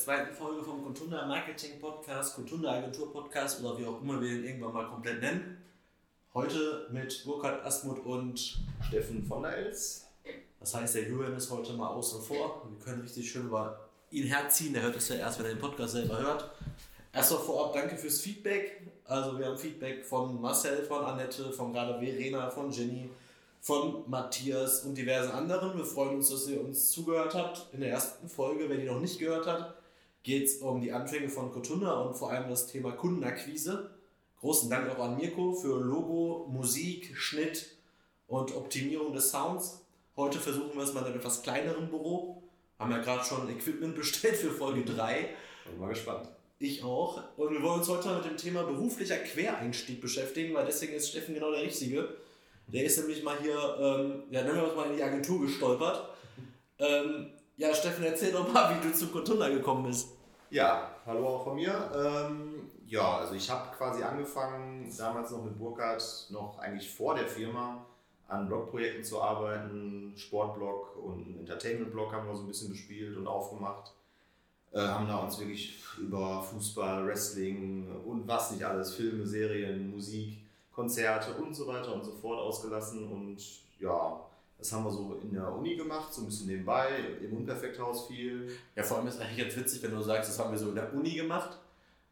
zweiten Folge vom Contunda Marketing Podcast, Contunda Agentur Podcast oder wie auch immer wir ihn irgendwann mal komplett nennen. Heute mit Burkhard Asmuth und Steffen von der Els. Das heißt, der Julian ist heute mal außen vor. Wir können richtig schön über ihn herziehen. Der hört es ja erst, wenn er den Podcast selber hört. Erstmal vorab danke fürs Feedback. Also wir haben Feedback von Marcel, von Annette, von gerade Verena, von Jenny, von Matthias und diversen anderen. Wir freuen uns, dass ihr uns zugehört habt. In der ersten Folge, wenn ihr noch nicht gehört habt, geht es um die Anfänge von Cotunda und vor allem das Thema Kundenakquise. Großen Dank auch an Mirko für Logo, Musik, Schnitt und Optimierung des Sounds. Heute versuchen wir es mal in einem etwas kleineren Büro. Haben ja gerade schon Equipment bestellt für Folge 3. Bin mal gespannt. Ich auch. Und wir wollen uns heute mit dem Thema beruflicher Quereinstieg beschäftigen, weil deswegen ist Steffen genau der Richtige. Der ist nämlich mal hier, ähm, ja, nennen wir uns mal in die Agentur gestolpert. Ähm, ja, Steffen, erzähl doch mal, wie du zu Cotunda gekommen bist. Ja, hallo auch von mir. Ähm, ja, also ich habe quasi angefangen, damals noch mit Burkhardt, noch eigentlich vor der Firma, an Blogprojekten zu arbeiten. Sportblog und Entertainment-Blog haben wir so ein bisschen bespielt und aufgemacht. Äh, haben da uns wirklich über Fußball, Wrestling und was nicht alles, Filme, Serien, Musik, Konzerte und so weiter und so fort ausgelassen. Und ja, das haben wir so in der Uni gemacht, so ein bisschen nebenbei, im Unperfekthaus viel. Ja, vor allem ist eigentlich ganz witzig, wenn du sagst, das haben wir so in der Uni gemacht.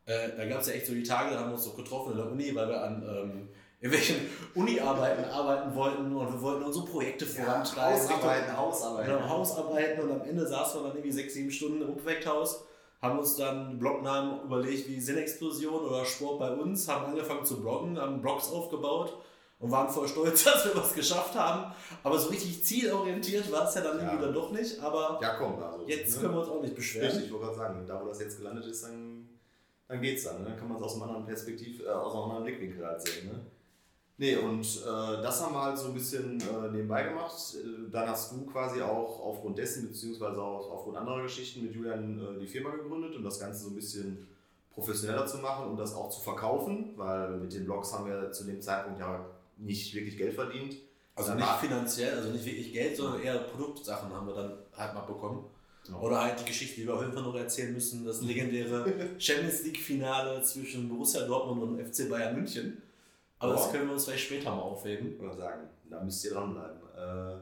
Äh, da gab es ja echt so die Tage, da haben wir uns so getroffen in der Uni, weil wir an ähm, irgendwelchen Uni-Arbeiten arbeiten wollten und wir wollten unsere Projekte vorantreiben. Hausarbeiten, Hausarbeiten. Genau, Hausarbeiten und am Ende saßen wir dann irgendwie sechs, sieben Stunden im Unperfekthaus, haben uns dann Blognamen überlegt wie Sinnexplosion oder Sport bei uns, haben angefangen zu bloggen, haben Blogs aufgebaut und waren voll stolz, dass wir was geschafft haben. Aber so richtig zielorientiert war es ja dann Ja. irgendwie dann doch nicht. Aber Ja, komm, also. jetzt ne? können wir uns auch nicht beschweren. Richtig, ich wollte gerade sagen, da wo das jetzt gelandet ist, dann, dann geht's dann. Ne? Dann kann man es aus einem anderen Perspektiv, äh, aus einem anderen Blickwinkel halt sehen. Ne? Nee, und äh, das haben wir halt so ein bisschen äh, nebenbei gemacht. Äh, Dann hast du quasi auch aufgrund dessen, beziehungsweise auch aufgrund anderer Geschichten mit Julian äh, die Firma gegründet, um das Ganze so ein bisschen professioneller zu machen und das auch zu verkaufen, weil mit den Blogs haben wir zu dem Zeitpunkt ja nicht wirklich Geld verdient. Also Dann nicht war- finanziell, also nicht wirklich Geld, sondern eher Produktsachen haben wir dann halt mal bekommen. Genau. Oder halt die Geschichte, die wir auf jeden Fall noch erzählen müssen, das legendäre Champions League-Finale zwischen Borussia Dortmund und FC Bayern München. Aber das Ja. können wir uns vielleicht später mal aufheben. Oder sagen, da müsst ihr dranbleiben. Äh,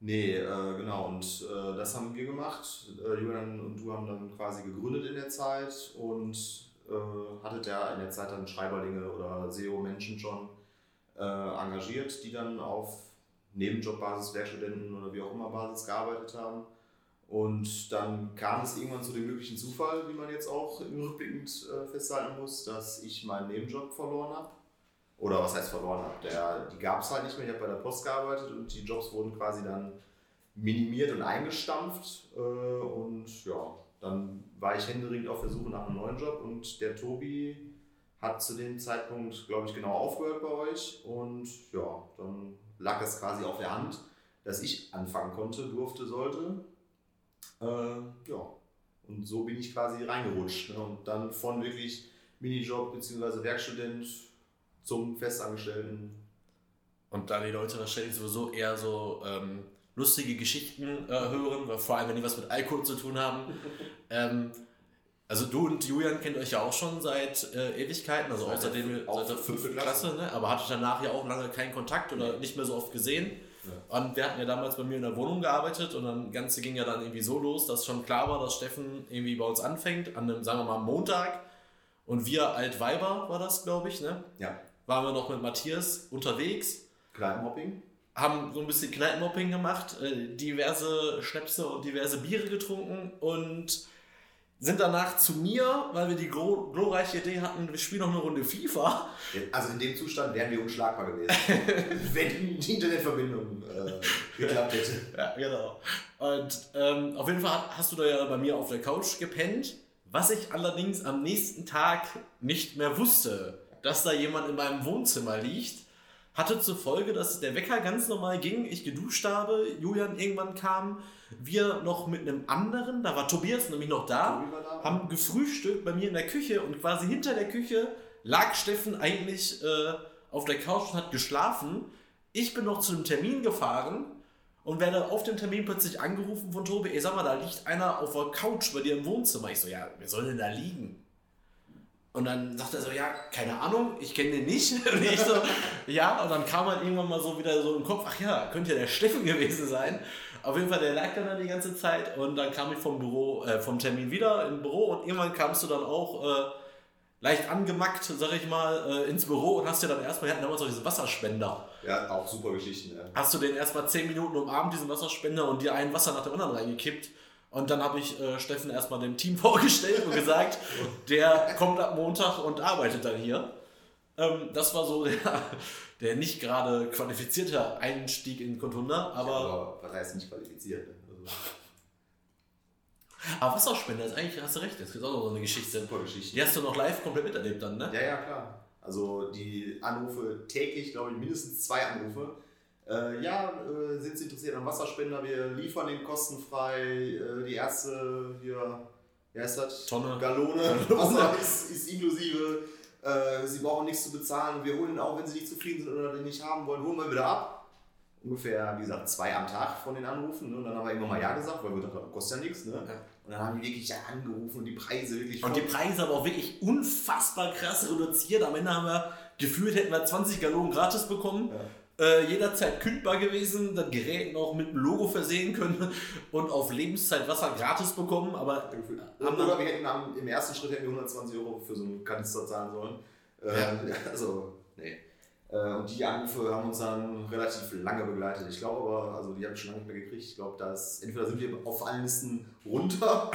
nee, äh, genau, und äh, das haben wir gemacht. Äh, Julian und du haben dann quasi gegründet in der Zeit und äh, hattet ja in der Zeit dann Schreiberlinge oder SEO-Menschen schon äh, engagiert, die dann auf Nebenjobbasis, Werkstudenten oder wie auch immer Basis gearbeitet haben. Und dann kam es irgendwann zu dem glücklichen Zufall, wie man jetzt auch im Rückblickend äh, festhalten muss, dass ich meinen Nebenjob verloren habe. Oder was heißt verloren habe? Die gab es halt nicht mehr. Ich habe bei der Post gearbeitet und die Jobs wurden quasi dann minimiert und eingestampft. Äh, und ja, dann war ich händeringend auf der Suche nach einem neuen Job und der Tobi hat zu dem Zeitpunkt, glaube ich, genau aufgehört bei euch. Und ja, dann lag es quasi auf der Hand, dass ich anfangen konnte, durfte, sollte. Äh, ja, und so bin ich quasi reingerutscht. Ne? Und dann von wirklich Minijob bzw. Werkstudent zum Festangestellten. Und da die Leute wahrscheinlich sowieso eher so ähm, lustige Geschichten äh, hören, vor allem wenn die was mit Alkohol zu tun haben. ähm, also du und Julian kennt euch ja auch schon seit äh, Ewigkeiten, also Seit auch seit der fünfte fünften Klasse, Klasse. ne? aber hattet danach ja auch lange keinen Kontakt oder nicht mehr so oft gesehen. Und wir hatten ja damals bei mir in der Wohnung gearbeitet und dann das Ganze ging ja dann irgendwie so los, dass schon klar war, dass Steffen irgendwie bei uns anfängt, an einem, sagen wir mal, Montag. Und wir Altweiber war das, glaube ich, ne? Ja, Waren wir noch mit Matthias unterwegs Kneipenhopping. haben so ein bisschen Kneipenmopping gemacht, äh, diverse Schnäpse und diverse Biere getrunken und sind danach zu mir, weil wir die glo glorreiche Idee hatten, wir spielen noch eine Runde FIFA. Also in dem Zustand wären wir unschlagbar gewesen, wenn die Internetverbindung äh, geklappt hätte. Ja, genau. Und ähm, auf jeden Fall hast du da ja bei mir auf der Couch gepennt, was ich allerdings am nächsten Tag nicht mehr wusste, dass da jemand in meinem Wohnzimmer liegt. Hatte zur Folge, dass der Wecker ganz normal ging, ich geduscht habe, Julian irgendwann kam, wir noch mit einem anderen, da war Tobias nämlich noch da, da. haben gefrühstückt bei mir in der Küche und quasi hinter der Küche lag Steffen eigentlich äh, auf der Couch und hat geschlafen. Ich bin noch zu einem Termin gefahren und werde auf dem Termin plötzlich angerufen von Tobi, ey sag mal, da liegt einer auf der Couch bei dir im Wohnzimmer. Ich so, ja, wer soll denn da liegen? Und dann sagt er so, ja, keine Ahnung, ich kenne den nicht. Und ich so, ja, und dann kam halt irgendwann mal so wieder so im Kopf, ach ja, könnte ja der Steffen gewesen sein. Auf jeden Fall, der lag dann, dann die ganze Zeit und dann kam ich vom Büro, äh, vom Termin wieder im Büro und irgendwann kamst du dann auch äh, leicht angemackt, sag ich mal, äh, ins Büro und hast dir dann erstmal, wir hatten damals auch diesen Wasserspender. Ja, auch super Geschichten, ja. Hast du den erstmal 10 Minuten umarmt, diesen Wasserspender und dir ein Wasser nach dem anderen reingekippt. Und dann habe ich äh, Steffen erstmal dem Team vorgestellt und gesagt, der kommt ab Montag und arbeitet dann hier. Ähm, das war so der, der nicht gerade qualifizierte Einstieg in Contunda, aber, Aber was heißt nicht qualifiziert? Ne? Also, aber Wasserspender ist eigentlich, hast du recht, das ist auch noch so eine Geschichte. super Geschichten. Die hast du noch live komplett miterlebt dann, ne? Ja, ja, klar. Also die Anrufe täglich, glaube ich, mindestens zwei Anrufe. Äh, ja, äh, sind Sie interessiert an Wasserspender? Wir liefern den kostenfrei. Äh, die erste hier, wie heißt das? Tonne. Gallone. Wasser ist, ist inklusive. Äh, Sie brauchen nichts zu bezahlen. Wir holen auch, wenn Sie nicht zufrieden sind oder den nicht haben wollen, holen wir wieder ab. Ungefähr, wie gesagt, zwei am Tag von den Anrufen. Ne? Und dann haben wir irgendwann mal Ja gesagt, weil wir dachten, das kostet ja nichts. Ne? Ja. Und dann haben die wirklich ja angerufen und die Preise wirklich Und die Preise aber auch wirklich unfassbar krass reduziert. Am Ende haben wir gefühlt, hätten wir 20 Gallonen gratis bekommen. Äh, jederzeit kündbar gewesen, das Gerät noch mit einem Logo versehen können und auf Lebenszeit Wasser gratis bekommen. Aber Und, oder wir hätten am, im ersten Schritt hätten wir 120 Euro für so einen Kanister zahlen sollen. Äh, Also, nee. Äh, Und die Anrufe haben uns dann relativ lange begleitet. Ich glaube aber, also die habe ich schon lange nicht mehr gekriegt. Ich glaube, dass entweder sind wir auf allen Listen runter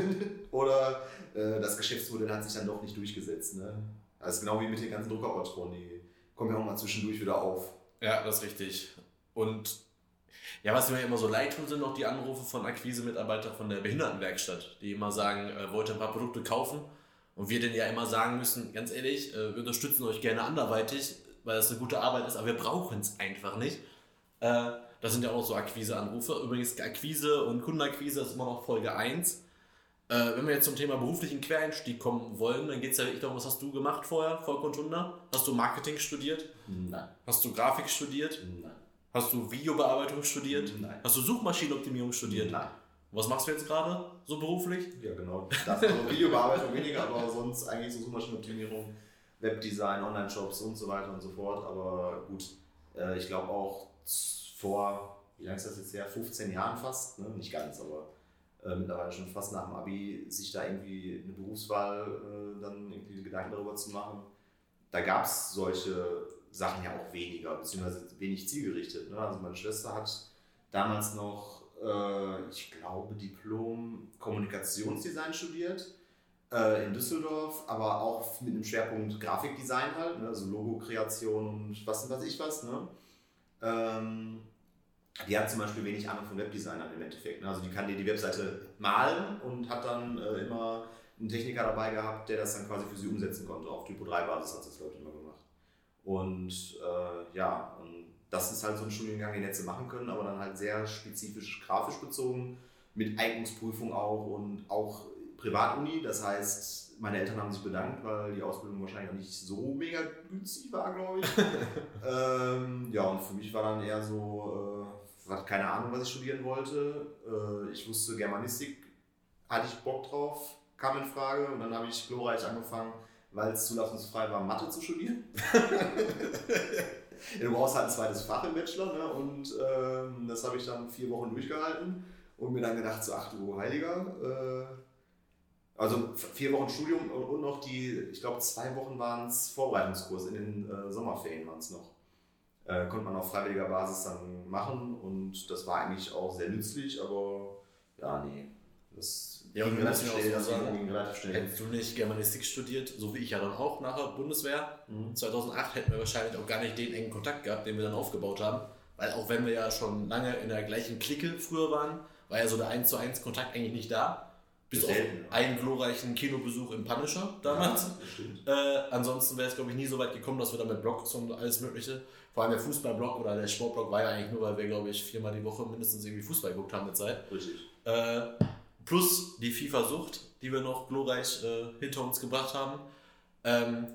oder äh, das Geschäftsmodell hat sich dann doch nicht durchgesetzt. Ne? Das ist genau wie mit den ganzen Druckerpatronen, die kommen ja auch mal zwischendurch wieder auf. Ja, das ist richtig. Und ja, was mir immer so leid tut, sind noch die Anrufe von Akquise-Mitarbeitern von der Behindertenwerkstatt, die immer sagen, äh, wollt ihr ein paar Produkte kaufen? Und wir denen ja immer sagen müssen, ganz ehrlich, äh, wir unterstützen euch gerne anderweitig, weil das eine gute Arbeit ist, aber wir brauchen es einfach nicht. Äh, das sind ja auch noch so Akquise-Anrufe. Übrigens, Akquise und Kundenakquise ist immer noch Folge 1. Äh, wenn wir jetzt zum Thema beruflichen Quereinstieg kommen wollen, dann geht es ja wirklich darum, was hast du gemacht vorher, vor Contunda? Hast du Marketing studiert? Nein. Hast du Grafik studiert? Nein. Hast du Videobearbeitung studiert? Nein. Hast du Suchmaschinenoptimierung studiert? Nein. Was machst du jetzt gerade so beruflich? Ja, genau. Das also Videobearbeitung weniger, aber sonst eigentlich so Suchmaschinenoptimierung, Webdesign, Online-Shops und so weiter und so fort. Aber gut, äh, ich glaube auch vor, wie lange ist das jetzt her? 15 Jahren fast, ne? nicht ganz, aber äh, mittlerweile schon fast nach dem Abi, sich da irgendwie eine Berufswahl äh, dann irgendwie Gedanken darüber zu machen. Da gab es solche Sachen ja auch weniger, beziehungsweise wenig zielgerichtet. Ne? Also meine Schwester hat damals noch, äh, ich glaube, Diplom Kommunikationsdesign studiert äh, in Düsseldorf, aber auch mit einem Schwerpunkt Grafikdesign halt, ne? also Logo-Kreation und was weiß ich was. Ne? Ähm, die hat zum Beispiel wenig Ahnung von Webdesignern im Endeffekt. Ne? Also die kann dir die Webseite malen und hat dann äh, immer einen Techniker dabei gehabt, der das dann quasi für sie umsetzen konnte. Auf Typo 3 Basis hat sie das, ich, immer gemacht. Und äh, ja, und das ist halt so ein Studiengang, den sie machen können, aber dann halt sehr spezifisch grafisch bezogen, mit Eignungsprüfung auch und auch Privatuni. Das heißt, meine Eltern haben sich bedankt, weil die Ausbildung wahrscheinlich auch nicht so mega günstig war, glaube ich. ähm, ja, und für mich war dann eher so, äh, hatte keine Ahnung, was ich studieren wollte. Äh, ich wusste Germanistik, hatte ich Bock drauf, kam in Frage und dann habe ich glorreich angefangen, weil es zulassungsfrei war, Mathe zu studieren. Du brauchst halt ein zweites Fach im Bachelor ne? und ähm, das habe ich dann vier Wochen durchgehalten und mir dann gedacht, so ach du Heiliger. Äh, also vier Wochen Studium und, und noch die, ich glaube zwei Wochen waren es Vorbereitungskurs, in den äh, Sommerferien waren es noch. Äh, konnte man auf freiwilliger Basis dann machen und das war eigentlich auch sehr nützlich, aber ja, nee. Das Ja, ging relativ schnell, das sagen, ging relativ schnell. Hättest du nicht Germanistik studiert, so wie ich ja dann auch nach der Bundeswehr, Mhm. 2008 hätten wir wahrscheinlich auch gar nicht den engen Kontakt gehabt, den wir dann aufgebaut haben. Weil auch wenn wir ja schon lange in der gleichen Clique früher waren, war ja so der 1 zu 1 Kontakt eigentlich nicht da. Bis auf Selten, einen glorreichen Kinobesuch im Punisher damals. Ja. Äh, ansonsten wäre es, glaube ich, nie so weit gekommen, dass wir da mit Blogs und alles Mögliche, vor allem der Fußballblog oder der Sportblog war ja eigentlich nur, weil wir, glaube ich, viermal die Woche mindestens irgendwie Fußball geguckt haben mit Zeit. Richtig. Äh, plus die FIFA-Sucht, die wir noch glorreich äh, hinter uns gebracht haben. Ähm,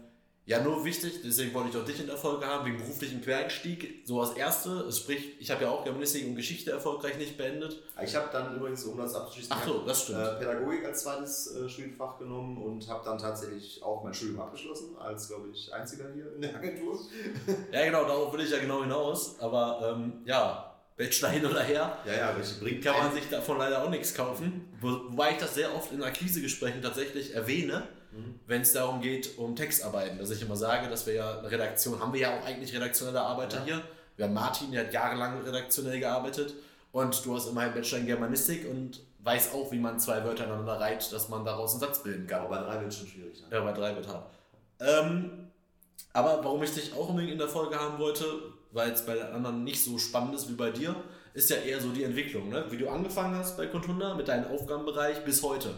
Ja, nur wichtig, deswegen wollte ich auch dich in der Folge haben, wegen beruflichen Quereinstieg. So als Erste, sprich, ich habe ja auch Germanistik und Geschichte erfolgreich nicht beendet. Ich habe dann übrigens, um das abzuschließen, Ach so, das stimmt. äh, Pädagogik als zweites äh, Studienfach genommen und habe dann tatsächlich auch mein Studium abgeschlossen, als, glaube ich, einziger hier in der Agentur. Ja, genau, darauf will ich ja genau hinaus. Aber ähm, ja, Bachelor hin oder her, Ja, ja, welche bringt kann man sich davon leider auch nichts kaufen. Wo, wobei ich das sehr oft in Akquisegesprächen tatsächlich erwähne, Mhm. wenn es darum geht, um Textarbeiten. Dass ich immer sage, dass wir ja eine Redaktion, haben wir ja auch eigentlich redaktionelle Arbeiter Ja. hier. Wir haben Martin, der hat jahrelang redaktionell gearbeitet. Und du hast immerhin Bachelor in Germanistik und weißt auch, wie man zwei Wörter aneinander reiht, dass man daraus einen Satz bilden kann. Aber bei drei wird es schon schwierig. Ne? Ja, bei drei wird hart. Ähm, aber warum ich dich auch unbedingt in der Folge haben wollte, weil es bei den anderen nicht so spannend ist wie bei dir, ist ja eher so die Entwicklung, ne? wie du angefangen hast bei Contunda mit deinem Aufgabenbereich bis heute.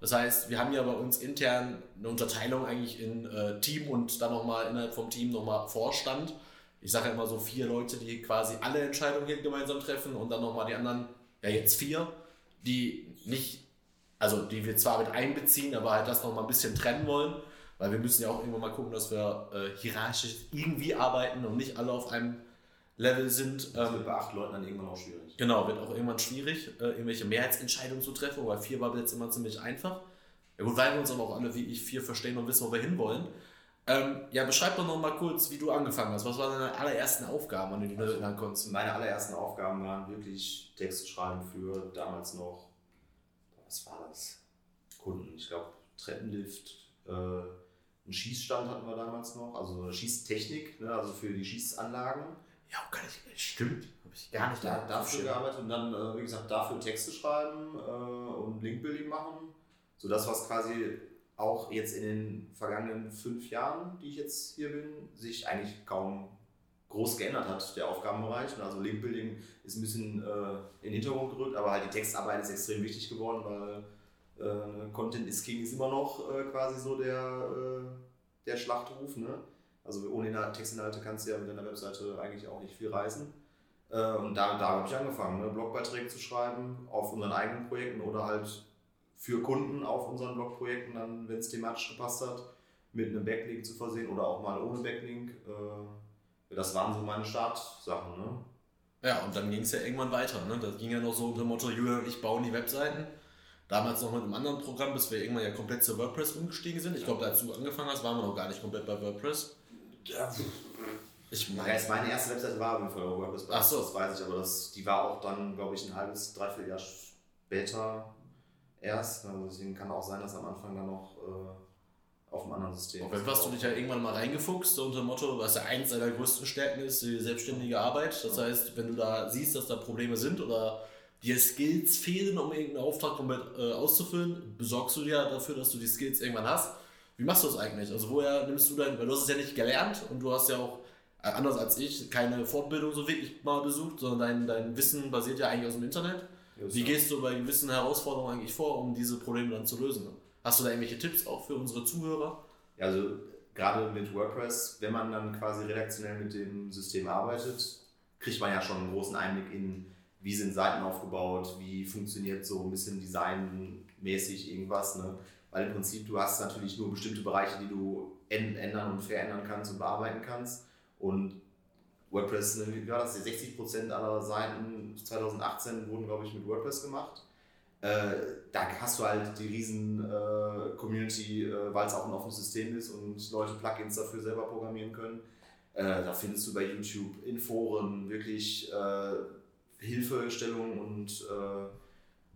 Das heißt, wir haben ja bei uns intern eine Unterteilung eigentlich in äh, Team und dann nochmal innerhalb vom Team nochmal Vorstand. Ich sage ja immer so vier Leute, die quasi alle Entscheidungen hier gemeinsam treffen und dann nochmal die anderen, ja jetzt vier, die nicht, also die wir zwar mit einbeziehen, aber halt das nochmal ein bisschen trennen wollen, weil wir müssen ja auch irgendwann mal gucken, dass wir äh, hierarchisch irgendwie arbeiten und nicht alle auf einem Level sind. Das Ähm, wird bei acht Leuten dann irgendwann auch schwierig. Genau, wird auch irgendwann schwierig, äh, irgendwelche Mehrheitsentscheidungen zu treffen, weil vier war jetzt immer ziemlich einfach. Ja gut, weil wir uns aber auch alle wie ich vier verstehen und wissen, wo wir hinwollen. Ähm, ja, beschreib doch noch mal kurz, wie du angefangen hast. Was waren deine allerersten Aufgaben, an die du Also, erinnern konntest? Meine allerersten Aufgaben waren wirklich Texte schreiben für damals noch, was war das? Kunden, ich glaube Treppenlift, äh, einen Schießstand hatten wir damals noch, also Schießtechnik, ne, also für die Schießanlagen. Ja, kann ich, stimmt. Habe ich gar nicht da, da- dafür gearbeitet und dann, äh, wie gesagt, dafür Texte schreiben äh, und Linkbuilding machen. So das, was quasi auch jetzt in den vergangenen fünf Jahren, die ich jetzt hier bin, sich eigentlich kaum groß geändert hat, der Aufgabenbereich. Und Also Linkbuilding ist ein bisschen äh, in den Hintergrund gerückt, aber halt die Textarbeit ist extrem wichtig geworden, weil äh, Content is King ist immer noch äh, quasi so der, äh, der Schlachtruf. Ne? Also ohne Inhalt- Textinhalte kannst du ja mit deiner Webseite eigentlich auch nicht viel reißen. Äh, und da, da habe ich angefangen, ne? Blogbeiträge zu schreiben auf unseren eigenen Projekten oder halt für Kunden auf unseren Blogprojekten, dann, wenn es thematisch gepasst hat, mit einem Backlink zu versehen oder auch mal ohne Backlink. Äh, das waren so meine Startsachen. Ne? Ja, und dann ging es ja irgendwann weiter. Ne? Das ging ja noch so unter dem Motto, Julian und ich bauen die Webseiten. Damals noch mit einem anderen Programm, bis wir irgendwann ja komplett zu WordPress umgestiegen sind. Ich glaube, als du angefangen hast, waren wir noch gar nicht komplett bei WordPress. Ich Ja, meine, jetzt meine erste Webseite war auf jeden Fall WordPress. Ach so. Das weiß ich, aber das, die war auch dann, glaube ich, ein halbes, dreiviertel Jahr später erst. Also deswegen kann auch sein, dass am Anfang dann noch äh, auf einem anderen System auf jeden Fall hast du dich ja irgendwann mal reingefuchst, so unter dem Motto, was ja eins deiner größten Stärken ist, die selbstständige Arbeit. Das heißt, wenn du da siehst, dass da Probleme sind oder dir Skills fehlen, um irgendeinen Auftrag komplett äh, auszufüllen, besorgst du dir dafür, dass du die Skills irgendwann hast. Wie machst du das eigentlich? Also woher nimmst du dein, weil du hast es ja nicht gelernt und du hast ja auch, äh, anders als ich, keine Fortbildung so wirklich mal besucht, sondern dein, dein Wissen basiert ja eigentlich aus dem Internet. Wie gehst du bei gewissen Herausforderungen eigentlich vor, um diese Probleme dann zu lösen? Hast du da irgendwelche Tipps auch für unsere Zuhörer? Ja, also gerade mit WordPress, wenn man dann quasi redaktionell mit dem System arbeitet, kriegt man ja schon einen großen Einblick in, wie sind Seiten aufgebaut, wie funktioniert so ein bisschen designmäßig irgendwas. Ne? Weil im Prinzip du hast natürlich nur bestimmte Bereiche, die du änd- ändern und verändern kannst und bearbeiten kannst. Und WordPress, wie war das? 60% aller Seiten 2018 wurden, glaube ich, mit WordPress gemacht. Äh, da hast du halt die riesen äh, Community, äh, weil es auch ein offenes System ist und Leute Plugins dafür selber programmieren können. Äh, da findest du bei YouTube in Foren wirklich äh, Hilfestellungen und, äh,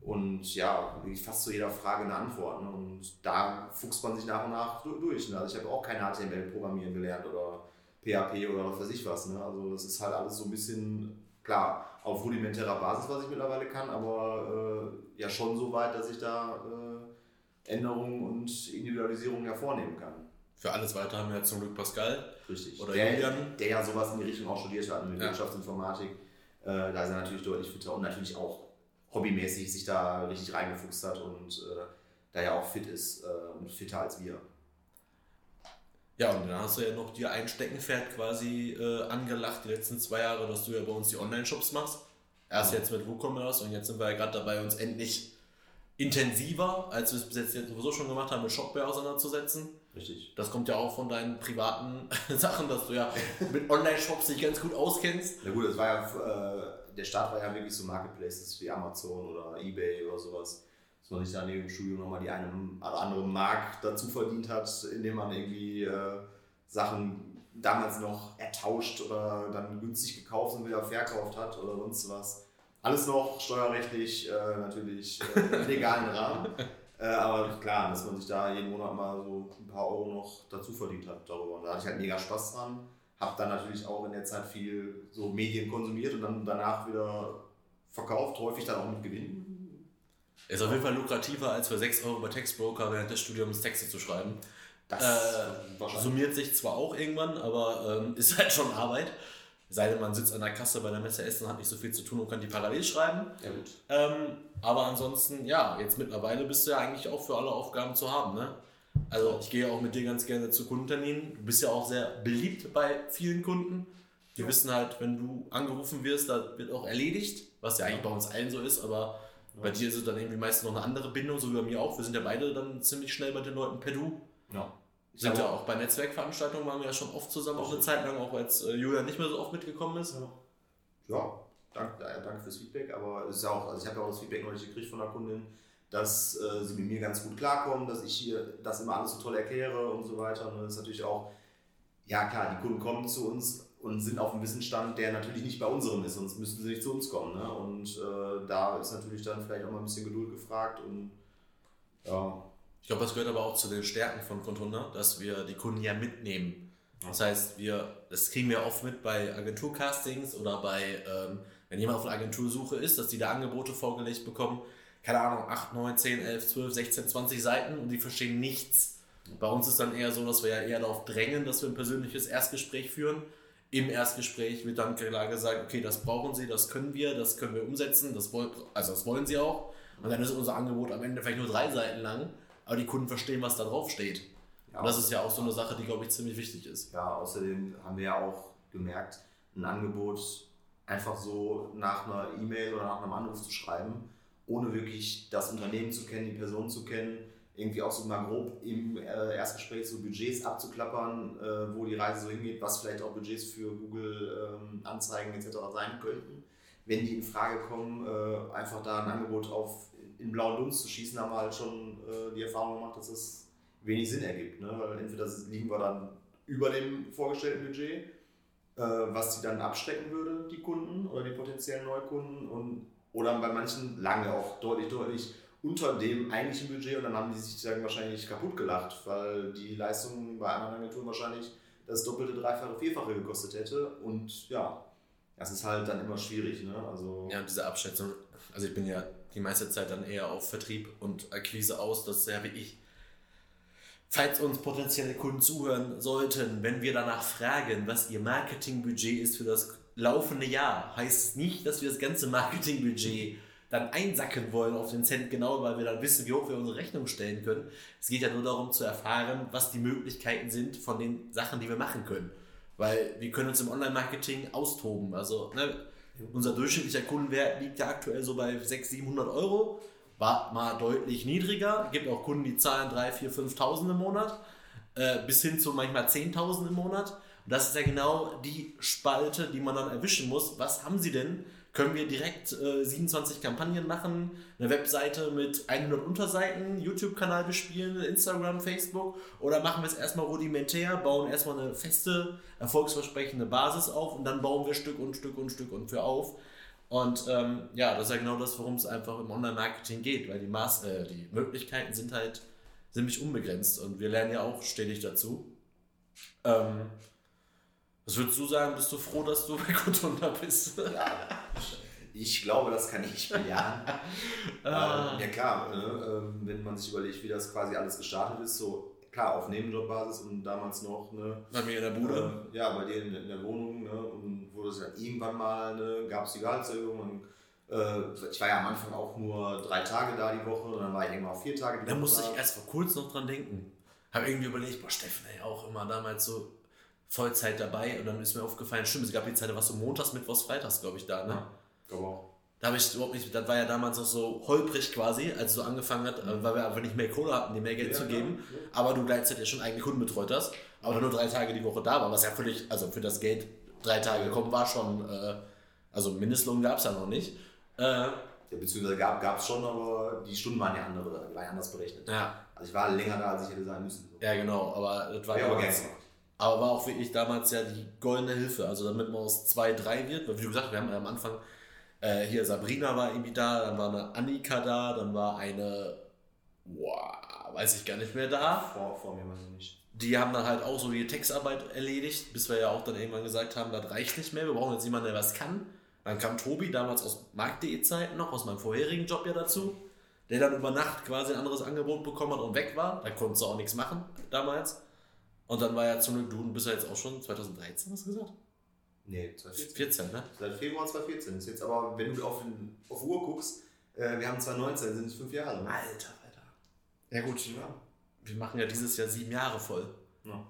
und ja, fast zu jeder Frage eine Antwort. Ne? Und da fuchst man sich nach und nach du- durch. Ne? Also ich habe auch kein HTML programmieren gelernt oder PHP oder was weiß ich was. Ne? Also das ist halt alles so ein bisschen, klar, auf rudimentärer Basis, was ich mittlerweile kann, aber äh, ja schon so weit, dass ich da äh, Änderungen und Individualisierung hervornehmen kann. Für alles weiter haben wir zum Glück Pascal. Richtig. Oder der, Julian. der ja sowas in die Richtung auch studiert hat mit Ja. Wirtschaftsinformatik. Äh, da ist er natürlich deutlich fitter und natürlich auch hobbymäßig sich da richtig reingefuchst hat und äh, da ja auch fit ist äh, und fitter als wir. Ja, und dann hast du ja noch dir ein Steckenpferd quasi äh, angelacht die letzten zwei Jahre, dass du ja bei uns die Online-Shops machst. Erst jetzt mit WooCommerce und jetzt sind wir ja gerade dabei, uns endlich intensiver, als wir es bis jetzt sowieso schon gemacht haben, mit Shopware auseinanderzusetzen. Richtig. Das kommt ja auch von deinen privaten Sachen, dass du ja mit Online-Shops dich ganz gut auskennst. Na gut, das war ja, äh, der Start war ja wirklich so Marketplaces wie Amazon oder Ebay oder sowas. Dass man sich da neben dem Studium nochmal die eine oder andere Mark dazu verdient hat, indem man irgendwie äh, Sachen damals noch ertauscht oder dann günstig gekauft und wieder verkauft hat oder sonst was. Alles noch steuerrechtlich äh, natürlich äh, im legalen Rahmen. Äh, aber klar, dass man sich da jeden Monat mal so ein paar Euro noch dazu verdient hat darüber. Und da hatte ich halt mega Spaß dran. Hab dann natürlich auch in der Zeit viel so Medien konsumiert und dann danach wieder verkauft, häufig dann auch mit Gewinn. Ist auf jeden Fall lukrativer, als für 6 Euro bei Textbroker während des Studiums Texte zu schreiben. Das Äh. Summiert sich zwar auch irgendwann, aber ähm, ist halt schon Arbeit. Sei denn, man sitzt an der Kasse bei der Messe Essen hat nicht so viel zu tun und kann die parallel schreiben. Ja gut. Ähm, aber ansonsten, ja, jetzt mittlerweile bist du ja eigentlich auch für alle Aufgaben zu haben, ne? Also ich gehe auch mit dir ganz gerne zu Kundenterminen. Du bist ja auch sehr beliebt bei vielen Kunden. Die Ja. wissen halt, wenn du angerufen wirst, da wird auch erledigt, was ja eigentlich bei uns allen so ist, aber bei dir ist es dann irgendwie meistens noch eine andere Bindung, so wie bei mir auch. Wir sind ja beide dann ziemlich schnell bei den Leuten per Du. Ja. Sind ja auch bei Netzwerkveranstaltungen waren wir ja schon oft zusammen, auch eine Zeit lang, auch als äh, Julian nicht mehr so oft mitgekommen ist. Ja, danke, äh, danke fürs Feedback, aber es ist ja auch, also ich habe ja auch das Feedback neulich gekriegt von einer Kundin, dass äh, sie mit mir ganz gut klarkommen, dass ich hier das immer alles so toll erkläre und so weiter. Und das ist natürlich auch, ja klar, die Kunden kommen zu uns und sind auf einem Wissensstand, der natürlich nicht bei unserem ist, sonst müssten sie nicht zu uns kommen. Ne? Und äh, da ist natürlich dann vielleicht auch mal ein bisschen Geduld gefragt und ja, Ich glaube, das gehört aber auch zu den Stärken von Contunda, dass wir die Kunden ja mitnehmen. Das heißt, wir, das kriegen wir oft mit bei Agenturcastings oder bei, ähm, wenn jemand auf einer Agentursuche ist, dass die da Angebote vorgelegt bekommen, keine Ahnung, 8, 9, 10, 11, 12, 16, 20 Seiten und die verstehen nichts. Bei uns ist dann eher so, dass wir ja eher darauf drängen, dass wir ein persönliches Erstgespräch führen. Im Erstgespräch wird dann klar gesagt, okay, das brauchen Sie, das können wir, das können wir umsetzen, das wollen, also das wollen Sie auch. Und dann ist unser Angebot am Ende vielleicht nur drei Seiten lang, aber die Kunden verstehen, was da drauf steht. ja Und das ist ja auch so eine Sache, die, glaube ich, ziemlich wichtig ist. Ja, außerdem haben wir ja auch gemerkt, ein Angebot einfach so nach einer E-Mail oder nach einem Anruf zu schreiben, ohne wirklich das Unternehmen zu kennen, die Person zu kennen, irgendwie auch so mal grob im äh, Erstgespräch so Budgets abzuklappern, äh, wo die Reise so hingeht, was vielleicht auch Budgets für Google ähm, etc. sein könnten. Wenn die in Frage kommen, äh, einfach da ein Angebot auf in blauen Dunst zu schießen, haben wir halt schon die Erfahrung gemacht, dass es wenig Sinn ergibt. Ne? Weil entweder liegen wir dann über dem vorgestellten Budget, was sie dann abschrecken würde, die Kunden oder die potenziellen Neukunden, und, oder bei manchen lange auch deutlich, deutlich unter dem eigentlichen Budget und dann haben die sich dann wahrscheinlich kaputt gelacht, weil die Leistung bei anderen Agenturen wahrscheinlich das doppelte, dreifache, vierfache gekostet hätte und ja, das ist halt dann immer schwierig. Ne? Also, Ja, diese Abschätzung. Also ich bin ja die meiste Zeit dann eher auf Vertrieb und Akquise aus, das ist ja wie ich. Falls uns potenzielle Kunden zuhören sollten, wenn wir danach fragen, was ihr Marketingbudget ist für das laufende Jahr, heißt nicht, dass wir das ganze Marketingbudget dann einsacken wollen auf den Cent genau, weil wir dann wissen, wie hoch wir unsere Rechnung stellen können. Es geht ja nur darum zu erfahren, was die Möglichkeiten sind von den Sachen, die wir machen können. Weil wir können uns im Online-Marketing austoben. Also ne, unser durchschnittlicher Kundenwert liegt ja aktuell so bei 600, 700 Euro. War mal deutlich niedriger. Gibt auch Kunden, die zahlen 3, 4, 5.000 im Monat. Äh, bis hin zu manchmal 10.000 im Monat. Das ist ja genau die Spalte, die man dann erwischen muss. Was haben sie denn? Können wir direkt äh, 27 Kampagnen machen, eine Webseite mit 100 Unterseiten, YouTube-Kanal bespielen, Instagram, Facebook? Oder machen wir es erstmal rudimentär, bauen erstmal eine feste, erfolgsversprechende Basis auf und dann bauen wir Stück und Stück und Stück und für auf. Und ähm, ja, das ist ja genau das, worum es einfach im Online-Marketing geht, weil die, Maß, äh, die Möglichkeiten sind halt ziemlich unbegrenzt und wir lernen ja auch stetig dazu. Ähm, was würdest du sagen, bist du froh, dass du bei Contunda bist? Ja, ich glaube, das kann ich bejahen. Ah. Ähm, ja klar, ne, ähm, wenn man sich überlegt, wie das quasi alles gestartet ist, so klar auf Nebenjobbasis und damals noch, ne, Bei mir in der Bude. äh, ja, bei dir in, in der Wohnung, ne, und wurde es dann irgendwann mal, ne, gab es die Gehaltserhöhung und äh, ich war ja am Anfang auch nur drei Tage da die Woche und dann war ich irgendwann auch vier Tage die Da Woche musste da. ich erst vor kurzem noch dran denken. Habe irgendwie überlegt, boah, Steffen, ey, auch immer damals so Vollzeit dabei und dann ist mir aufgefallen, stimmt, es gab die Zeit, da warst du montags, mittwochs, freitags, glaube ich, da, ne? Ja, glaube auch. Da habe ich überhaupt nicht, das war ja damals noch so holprig quasi, als es so angefangen hat, äh, weil wir einfach nicht mehr Kohle hatten, dir mehr Geld Ja, zu geben. ja. Aber du gleichzeitig ja schon eigene Kunden betreut hast, aber nur drei Tage die Woche da war, was ja völlig, also für das Geld drei Tage kommen war schon, äh, also Mindestlohn gab es ja noch nicht. Äh, Ja, beziehungsweise gab es schon, aber die Stunden waren ja andere, die waren ja anders berechnet. ja, Also ich war länger da, als ich hätte sein müssen. ja genau, aber das war Ja, aber. Aber war auch wirklich damals ja die goldene Hilfe. Also damit man aus 2, 3 wird. Weil wie du gesagt hast, wir haben ja am Anfang äh, hier Sabrina war irgendwie da, dann war eine Annika da, dann war eine, boah, weiß ich gar nicht mehr da. Vor, vor mir weiß ich nicht. Die haben dann halt auch so die Textarbeit erledigt, bis wir ja auch dann irgendwann gesagt haben, das reicht nicht mehr, wir brauchen jetzt jemanden, der was kann. Dann kam Tobi damals aus Markt.de Zeiten noch, aus meinem vorherigen Job ja dazu, der dann über Nacht quasi ein anderes Angebot bekommen hat und weg war. Da konntest du auch nichts machen damals. Und dann war ja zum Glück, du bist ja jetzt auch schon 2013, hast du gesagt? Nee, 2014. 14, ne? Seit Februar 2014. Ist jetzt aber, wenn du auf, den, auf Uhr guckst, äh, wir haben 2019, sind es fünf Jahre. Ne? Alter, Alter. Ja gut, Ja. wir machen ja dieses Jahr sieben Jahre voll. Ja.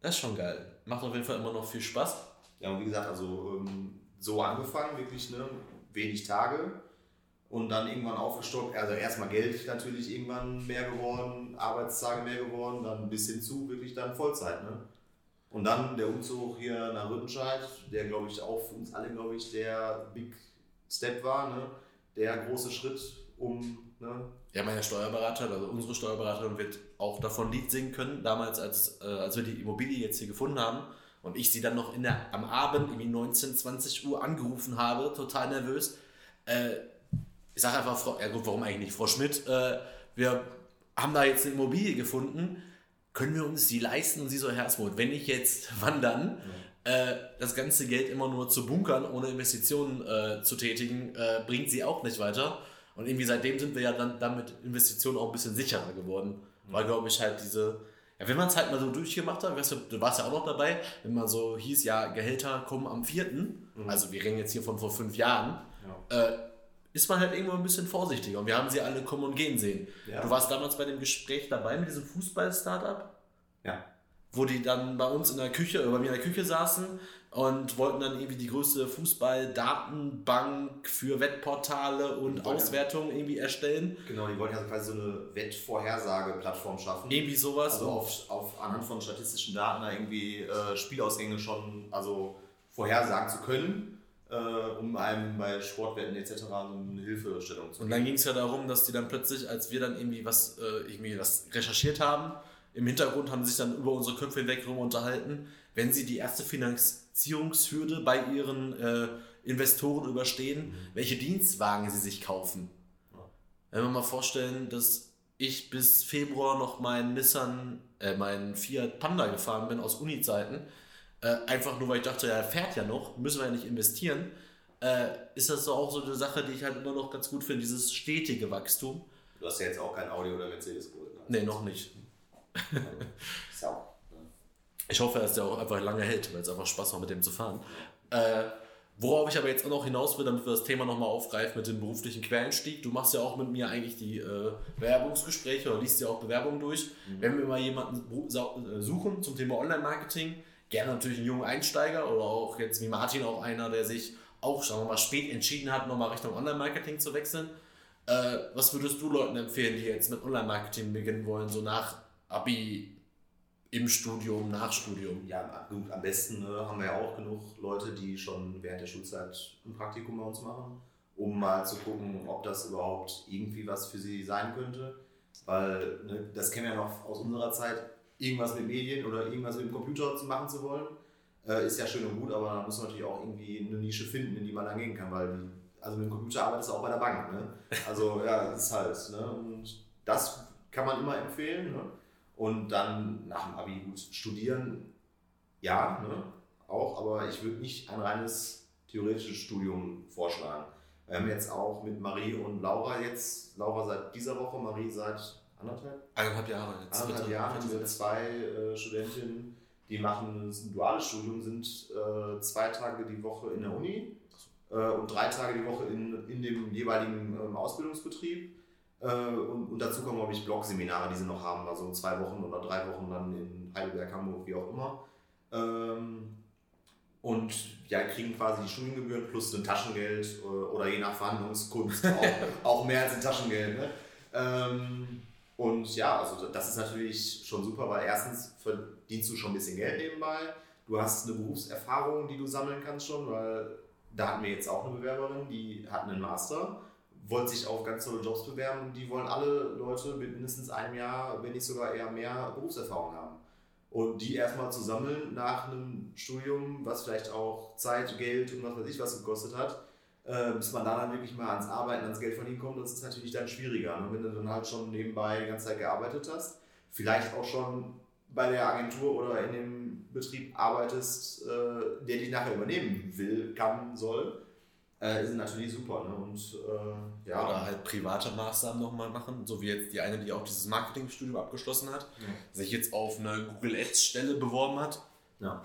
Das ist schon geil. Macht auf jeden Fall immer noch viel Spaß. Ja, und wie gesagt, also ähm, so angefangen, wirklich ne, wenig Tage und dann irgendwann aufgestockt. Also erstmal Geld natürlich irgendwann mehr geworden, Arbeitstage mehr geworden, dann bis hin zu wirklich dann Vollzeit. Ne? Und dann der Umzug hier nach Rüttenscheid, der glaube ich auch für uns alle, glaube ich, der Big Step war, ne? der große Schritt, um ne, Ja, meine Steuerberaterin, also unsere Steuerberaterin wird auch davon Lied singen können. Damals, als, äh, als wir die Immobilie jetzt hier gefunden haben und ich sie dann noch in der, am Abend, irgendwie 19, 20 Uhr angerufen habe, total nervös. Äh, ich sage einfach, Frau, ja gut, warum eigentlich nicht, Frau Schmidt, äh, wir haben da jetzt eine Immobilie gefunden, können wir uns die leisten? Und sie so, Herr Asmuth, wenn nicht jetzt, wann dann? Äh, das ganze Geld immer nur zu bunkern, ohne Investitionen äh, zu tätigen, äh, bringt sie auch nicht weiter. Und irgendwie seitdem sind wir ja dann, dann mit Investitionen auch ein bisschen sicherer geworden. Weil, glaube ich, halt diese, ja, wenn man es halt mal so durchgemacht hat, weißt du, du warst ja auch noch dabei, wenn man so hieß, ja, Gehälter kommen am 4., also wir reden jetzt hier von vor fünf Jahren, äh, ist man halt irgendwo ein bisschen vorsichtiger. Und wir haben sie alle kommen und gehen sehen. Ja. Du warst damals bei dem Gespräch dabei mit diesem Fußball-Startup? ja. wo die dann bei uns in der Küche, oder bei mir in der Küche saßen und wollten dann irgendwie die größte Fußball-Datenbank für Wettportale und Und Auswertungen irgendwie erstellen. Genau, die wollten ja quasi so eine Wettvorhersageplattform schaffen. Irgendwie sowas. Also auf, auf anhand von statistischen Daten da irgendwie äh, Spielausgänge schon also vorhersagen zu können, äh, um einem bei Sportwetten etc. so eine Hilfestellung zu Und dann ging es ja darum, dass die dann plötzlich, als wir dann irgendwie was, äh, irgendwie was recherchiert haben, im Hintergrund haben sie sich dann über unsere Köpfe hinweg rum unterhalten, wenn sie die erste Finanzierungshürde bei ihren äh, Investoren überstehen, welche Dienstwagen sie sich kaufen. Ja. Wenn wir mal vorstellen, dass ich bis Februar noch meinen Nissan, äh, meinen Fiat Panda gefahren bin aus Uni-Zeiten, äh, einfach nur weil ich dachte, ja, er fährt ja noch, müssen wir ja nicht investieren, äh, ist das so auch so eine Sache, die ich halt immer noch ganz gut finde, dieses stetige Wachstum. Du hast ja jetzt auch kein Audi oder Mercedes geholt. Ne? Nee, noch nicht. Ist ja auch. Ne? Ich hoffe, dass der auch einfach lange hält, weil es einfach Spaß macht, mit dem zu fahren. Äh, worauf ich aber jetzt auch noch hinaus will, damit wir das Thema nochmal aufgreifen mit dem beruflichen Quereinstieg. Du machst ja auch mit mir eigentlich die äh, Bewerbungsgespräche oder liest ja auch Bewerbungen durch. Wenn wir mal jemanden äh, suchen zum Thema Online-Marketing, gerne natürlich einen jungen Einsteiger oder auch jetzt wie Martin auch einer, der sich auch, sagen wir mal, spät entschieden hat, nochmal Richtung Online-Marketing zu wechseln. Äh, was würdest du Leuten empfehlen, die jetzt mit Online-Marketing beginnen wollen, so nach Abi, im Studium, nach Studium? Ja, gut, am besten ne, haben wir ja auch genug Leute, die schon während der Schulzeit ein Praktikum bei uns machen, um mal zu gucken, ob das überhaupt irgendwie was für sie sein könnte. Weil ne, das kennen wir ja noch aus unserer Zeit, irgendwas mit Medien oder irgendwas mit dem Computer zu machen zu wollen, äh, ist ja schön und gut, aber da muss man natürlich auch irgendwie eine Nische finden, in die man dann gehen kann, weil also mit dem Computer arbeitest du auch bei der Bank. Ne? Also ja, das ist halt. Ne? Und das kann man immer empfehlen. Ne? Und dann nach dem Abi gut studieren, ja, ne? auch, aber ich würde nicht ein reines theoretisches Studium vorschlagen. Wir haben jetzt auch mit Marie und Laura jetzt, Laura seit dieser Woche, Marie seit anderthalb, Eineinhalb Jahre jetzt. dritte- Jahren haben wir zwei äh, Studentinnen, die machen ein duales Studium, sind äh, zwei Tage die Woche in der Uni äh, und drei Tage die Woche in, in dem jeweiligen ähm, Ausbildungsbetrieb. Äh, und, und dazu kommen, glaube ich, Blogseminare, die sie noch haben, also zwei Wochen oder drei Wochen dann in Heidelberg, Hamburg, wie auch immer. Ähm, und ja, kriegen quasi die Studiengebühren plus ein Taschengeld äh, oder je nach Verhandlungskunst auch, auch mehr als ein Taschengeld. Ne? Ähm, und ja, also das ist natürlich schon super, weil erstens verdienst du schon ein bisschen Geld nebenbei. Du hast eine Berufserfahrung, die du sammeln kannst schon, weil da hatten wir jetzt auch eine Bewerberin, die hat einen Master, wollte sich auf ganz tolle Jobs bewerben die wollen alle Leute mit mindestens einem Jahr, wenn nicht sogar eher mehr Berufserfahrung haben. Und die erstmal zu sammeln nach einem Studium, was vielleicht auch Zeit, Geld und was weiß ich was gekostet hat, äh, bis man da dann wirklich mal ans Arbeiten, ans Geld verdienen kommt, das ist natürlich dann schwieriger. Ne? Wenn du dann halt schon nebenbei die ganze Zeit gearbeitet hast, vielleicht auch schon bei der Agentur oder in dem Betrieb arbeitest, äh, der dich nachher übernehmen will, kann, soll, äh, sind natürlich super. Ne? Und, äh, ja. Oder halt private Maßnahmen nochmal machen, so wie jetzt die eine, die auch dieses Marketingstudium abgeschlossen hat, ja. sich jetzt auf eine Google Ads Stelle beworben hat, ja.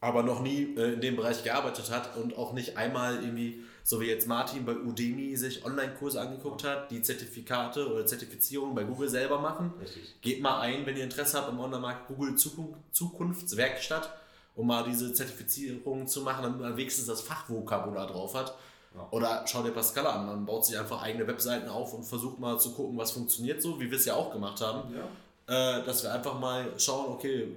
aber noch nie äh, in dem Bereich gearbeitet hat und auch nicht einmal irgendwie so wie jetzt Martin bei Udemy sich Online-Kurse angeguckt hat, die Zertifikate oder Zertifizierung bei Google selber machen. Richtig. Geht mal ein, wenn ihr Interesse habt im Online-Markt Google Zukunft, Zukunftswerkstatt, um mal diese Zertifizierung zu machen, damit man wenigstens das Fachvokabular drauf hat. Ja. Oder schau dir Pascal an, man baut sich einfach eigene Webseiten auf und versucht mal zu gucken, was funktioniert so, wie wir es ja auch gemacht haben. Ja. Äh, dass wir einfach mal schauen, okay,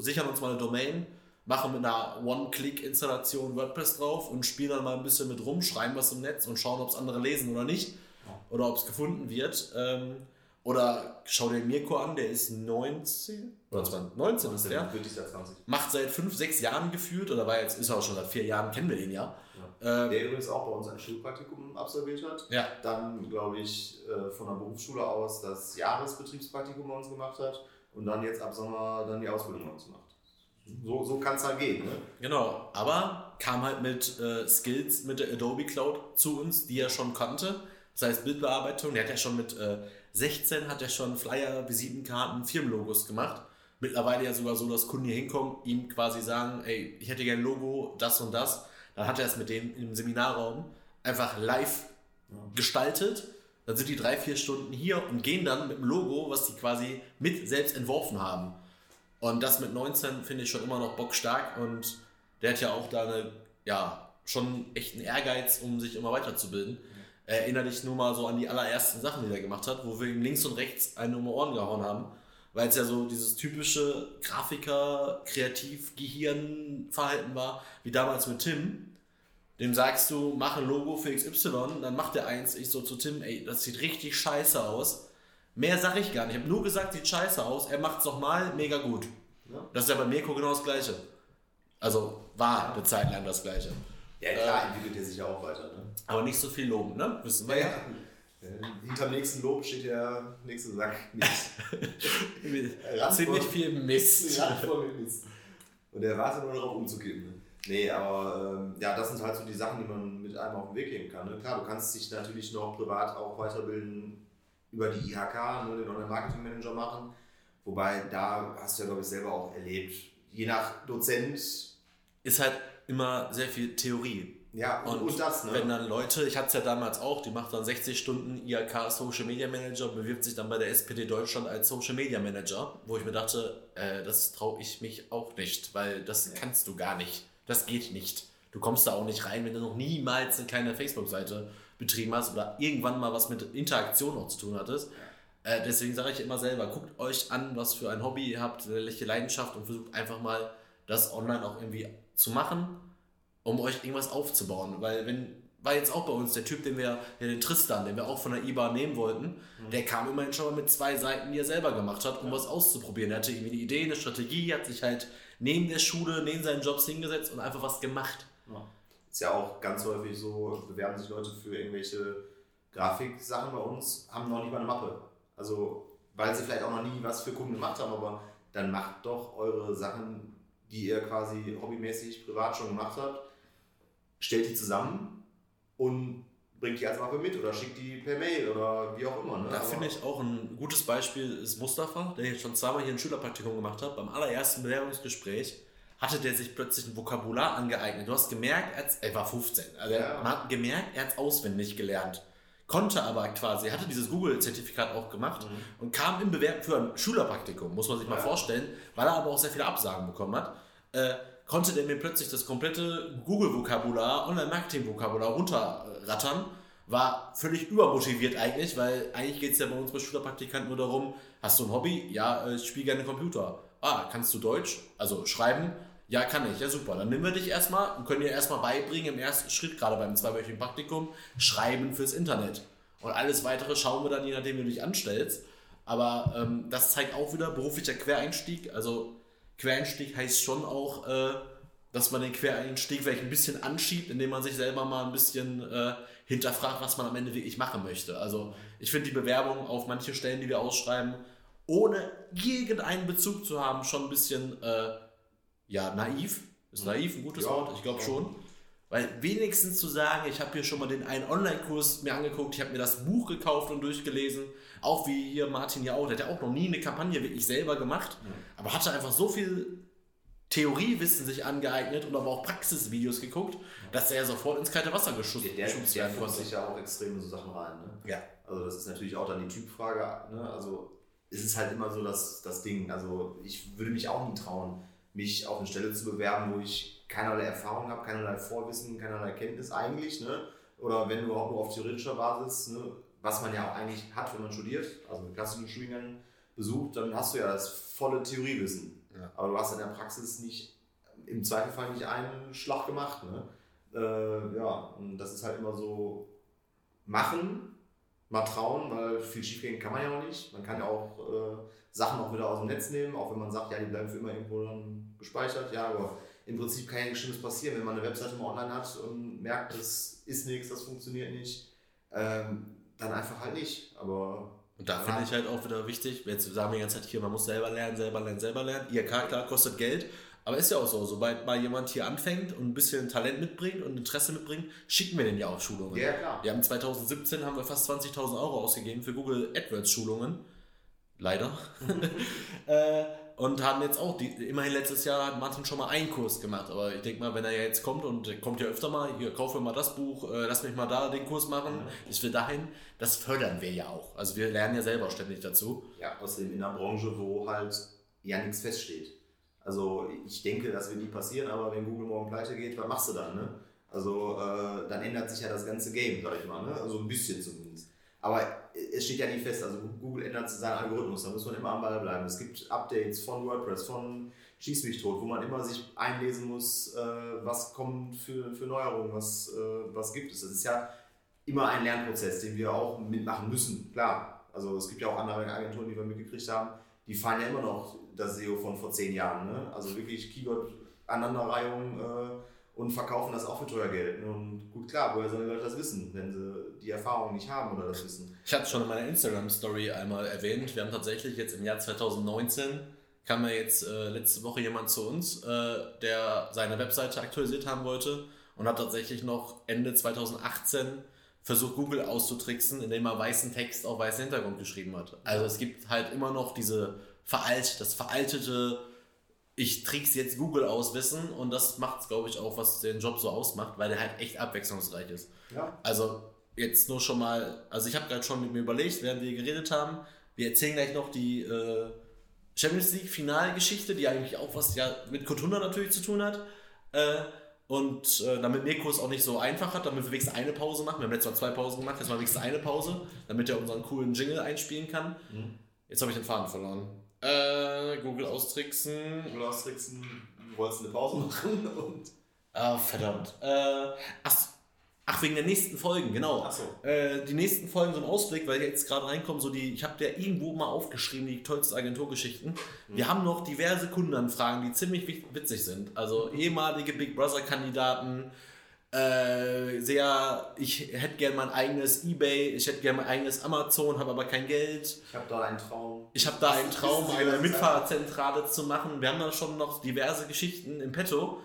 sichern uns mal eine Domain, machen mit einer One-Click-Installation WordPress drauf und spielen dann mal ein bisschen mit rum, schreiben was im Netz und schauen, ob es andere lesen oder nicht. Oder ob es gefunden wird. Ähm, oder schau dir Mirko an, der ist 19 oder 20, 19 ist der. Macht seit 5, 6 Jahren gefühlt oder war jetzt, ist er auch schon seit 4 Jahren, kennen wir den ja. ja. Ähm, der übrigens auch bei uns ein Schulpraktikum absolviert hat. Ja. Dann, glaube ich, äh, von der Berufsschule aus das Jahresbetriebspraktikum bei uns gemacht hat und dann jetzt ab Sommer dann die Ausbildung bei uns macht. So, so kann es halt gehen. Ne? Genau, aber kam halt mit äh, Skills mit der Adobe Cloud zu uns, die er schon kannte. Das heißt Bildbearbeitung, der hat ja schon mit äh, 16 hat er schon Flyer, Visitenkarten, Firmenlogos gemacht. Mittlerweile ja sogar so, dass Kunden hier hinkommen, ihm quasi sagen, ey, ich hätte gerne ein Logo, das und das. Dann hat er es mit denen im Seminarraum einfach live ja. gestaltet. Dann sind die drei, vier Stunden hier und gehen dann mit dem Logo, was die quasi mit selbst entworfen haben. Und das mit 19 finde ich schon immer noch bockstark und der hat ja auch da eine, ja, schon echt einen Ehrgeiz, um sich immer weiterzubilden. Erinnere dich nur mal so an die allerersten Sachen, die er gemacht hat, wo wir ihm links und rechts einen um die Ohren gehauen haben, weil es ja so dieses typische Grafiker, Kreativ, Gehirnverhalten war, wie damals mit Tim. Dem sagst du, mach ein Logo für XY, dann macht er eins. Ich so zu Tim, ey, das sieht richtig scheiße aus Mehr sage ich gar nicht. Ich habe nur gesagt, sieht scheiße aus. Er macht es nochmal, mega gut. Ja. Das ist ja bei Mirko genau das Gleiche. Also war eine Zeit lang das Gleiche. Ja, klar, äh, entwickelt er sich ja auch weiter. Ne? Aber nicht so viel loben, ne? Wissen wir ja. ja. Hinterm nächsten Lob steht der nächste Sack Mist. Ziemlich viel Mist. Mist. Und er wartet nur darauf umzukippen. Ne? Nee, aber ähm, ja, das sind halt so die Sachen, die man mit einem auf den Weg geben kann. Ne? Klar, du kannst dich natürlich noch privat auch weiterbilden über die IHK, ne, den Online-Marketing-Manager machen. Wobei, da hast du ja, glaube ich, selber auch erlebt, je nach Dozent. Ist halt immer sehr viel Theorie. Ja, und, und das, ne? Wenn dann Leute, ich hatte es ja damals auch, die macht dann 60 Stunden IHK Social Media Manager und bewirbt sich dann bei der SPD Deutschland als Social Media Manager, wo ich mir dachte, äh, das traue ich mich auch nicht, weil das ja. kannst du gar nicht. Das geht nicht. Du kommst da auch nicht rein, wenn du noch niemals eine kleine Facebook-Seite betrieben hast oder irgendwann mal was mit Interaktion noch zu tun hattest. Äh, deswegen sage ich immer selber, guckt euch an, was für ein Hobby ihr habt, welche Leidenschaft und versucht einfach mal das online auch irgendwie zu machen, um euch irgendwas aufzubauen. Weil wenn, war jetzt auch bei uns der Typ, den wir, ja, den Tristan, den wir auch von der IBA nehmen wollten, mhm. der kam immerhin schon mal mit zwei Seiten, die er selber gemacht hat, um ja. was auszuprobieren. Er hatte irgendwie eine Idee, eine Strategie, hat sich halt neben der Schule, neben seinen Jobs hingesetzt und einfach was gemacht. Ja. Ist ja auch ganz häufig so, bewerben sich Leute für irgendwelche Grafiksachen bei uns, haben noch nicht mal eine Mappe. Also, weil sie vielleicht auch noch nie was für Kunden gemacht haben, aber dann macht doch eure Sachen, die ihr quasi hobbymäßig privat schon gemacht habt, stellt die zusammen und bringt die als Mappe mit oder schickt die per Mail oder wie auch immer. Ne? Da finde ich auch ein gutes Beispiel ist Mustafa, der jetzt schon zweimal hier ein Schülerpraktikum gemacht hat. Beim allerersten Bewerbungsgespräch hatte der sich plötzlich ein Vokabular angeeignet. Du hast gemerkt, er, war 15. Also ja. man hat gemerkt, er hat es auswendig gelernt. Konnte aber quasi, hatte dieses Google-Zertifikat auch gemacht mhm. und kam im Bewerben für ein Schülerpraktikum, muss man sich mal ja. vorstellen, weil er aber auch sehr viele Absagen bekommen hat. Äh, konnte der mir plötzlich das komplette Google-Vokabular, Online-Marketing-Vokabular runterrattern. War völlig übermotiviert eigentlich, weil eigentlich geht es ja bei uns bei Schülerpraktikanten nur darum, hast du ein Hobby? Ja, äh, ich spiele gerne Computer. Ah, kannst du Deutsch? Also schreiben? Ja, kann ich. Ja, super. Dann nehmen wir dich erstmal und können dir erstmal beibringen, im ersten Schritt, gerade beim zweiwöchigen Praktikum, Schreiben fürs Internet. Und alles weitere schauen wir dann, je nachdem, wie du dich anstellst. Aber ähm, das zeigt auch wieder beruflicher Quereinstieg. Also Quereinstieg heißt schon auch, äh, dass man den Quereinstieg vielleicht ein bisschen anschiebt, indem man sich selber mal ein bisschen äh, hinterfragt, was man am Ende wirklich machen möchte. Also ich finde die Bewerbung auf manche Stellen, die wir ausschreiben, ohne irgendeinen Bezug zu haben, schon ein bisschen äh, ja, naiv. Ist naiv ein gutes ja, Wort? Ich glaube schon. Weil wenigstens zu sagen, ich habe hier schon mal den einen Online-Kurs mir angeguckt, ich habe mir das Buch gekauft und durchgelesen, auch wie hier Martin ja auch, der hat ja auch noch nie eine Kampagne wirklich selber gemacht, mhm. aber hatte einfach so viel Theoriewissen sich angeeignet und aber auch Praxisvideos geguckt, dass er sofort ins kalte Wasser geschubst Der, der, der fuchst sich ja auch extrem in so Sachen rein. Ne? Ja. Also das ist natürlich auch dann die Typfrage. Ne? Also es ist halt immer so das, das Ding. Also ich würde mich auch nie trauen, mich auf eine Stelle zu bewerben, wo ich keinerlei Erfahrung habe, keinerlei Vorwissen, keinerlei Kenntnis eigentlich. Ne? Oder wenn du auch nur auf theoretischer Basis, ne? was man ja auch eigentlich hat, wenn man studiert, also mit klassischen Studiengängen besucht, dann hast du ja das volle Theoriewissen. Ja. Aber du hast in der Praxis nicht, im Zweifelfall nicht einen Schlag gemacht. Ne? Äh, ja, und das ist halt immer so machen, mal trauen, weil viel schiefgehen kann man ja auch nicht. Man kann ja auch äh, Sachen auch wieder aus dem Netz nehmen, auch wenn man sagt, ja, die bleiben für immer irgendwo dann gespeichert. Ja, aber im Prinzip kann ja nichts Schlimmes passieren, wenn man eine Webseite mal online hat und merkt, das ist nichts, das funktioniert nicht. Ähm, dann einfach halt nicht. Aber und da finde ich halt auch wieder wichtig, jetzt sagen wir die ganze Zeit hier, man muss selber lernen, selber lernen, selber lernen. Ihr klar kostet Geld, aber ist ja auch so, sobald mal jemand hier anfängt und ein bisschen Talent mitbringt und Interesse mitbringt, schicken wir den ja auch Schulungen. Ja, klar. Wir haben 2017 haben wir fast 20.000 Euro ausgegeben für Google AdWords Schulungen. Leider. äh, und haben jetzt auch, die, immerhin letztes Jahr hat Martin schon mal einen Kurs gemacht, aber ich denke mal, wenn er jetzt kommt und kommt ja öfter mal, hier, kaufe mal das Buch, äh, lass mich mal da den Kurs machen, ja. ich will dahin, das fördern wir ja auch. Also wir lernen ja selber ständig dazu. Ja, außerdem in einer Branche, wo halt ja nichts feststeht. Also ich denke, das wird nie passieren, aber wenn Google morgen pleite geht, was machst du dann? Ne? Also äh, dann ändert sich ja das ganze Game, sag ich mal, ne? also ein bisschen zumindest. Aber es steht ja nie fest, also Google ändert seinen Algorithmus, da muss man immer am Ball bleiben. Es gibt Updates von WordPress, von Schieß mich tot, wo man immer sich einlesen muss, äh, was kommt für, für Neuerungen, was, äh, was gibt es. Das ist ja immer ein Lernprozess, den wir auch mitmachen müssen, klar. Also es gibt ja auch andere Agenturen, die wir mitgekriegt haben, die fahren ja immer noch das SEO von vor zehn Jahren. Ne? Also wirklich Keyword-Aneinanderreihung äh, und verkaufen das auch für teuer Geld. Und gut, klar, woher sollen die Leute das wissen, wenn sie die Erfahrung nicht haben oder das wissen? Ich hatte es schon in meiner Instagram-Story einmal erwähnt. Wir haben tatsächlich jetzt im Jahr 2019 kam ja jetzt äh, letzte Woche jemand zu uns, äh, der seine Webseite aktualisiert haben wollte und hat tatsächlich noch Ende 2018 versucht, Google auszutricksen, indem er weißen Text auf weißen Hintergrund geschrieben hat. Also es gibt halt immer noch diese veralt, das veraltete ich trick's jetzt Google aus Wissen und das macht glaube ich, auch, was den Job so ausmacht, weil der halt echt abwechslungsreich ist. Ja. Also jetzt nur schon mal, also ich habe gerade schon mit mir überlegt, während wir geredet haben, wir erzählen gleich noch die äh, Champions League Finalgeschichte, die eigentlich auch was ja mit Kotunda natürlich zu tun hat. Äh, und äh, damit Mirko es auch nicht so einfach hat, damit wir wenigstens eine Pause machen. Wir haben letztes Mal zwei Pausen gemacht, jetzt mal wenigstens eine Pause, damit er unseren coolen Jingle einspielen kann. Mhm. Jetzt habe ich den Faden verloren. Äh, Google austricksen. Google austricksen, du wolltest eine Pause machen und. Ah, verdammt. Äh, ach, ach, wegen der nächsten Folgen, genau. Ach so. Äh, die nächsten Folgen so ein Ausblick, weil jetzt gerade reinkommen, so die, ich habe ja irgendwo mal aufgeschrieben, die tollsten Agenturgeschichten. Mhm. Wir haben noch diverse Kundenanfragen, die ziemlich witzig sind. Also ehemalige Big Brother-Kandidaten, äh, sehr, ich hätte gerne mein eigenes Ebay, ich hätte gerne mein eigenes Amazon, habe aber kein Geld. Ich habe da einen Traum. Ich habe da einen Traum, eine Mitfahrzentrale zu machen. Wir haben da schon noch diverse Geschichten im Petto.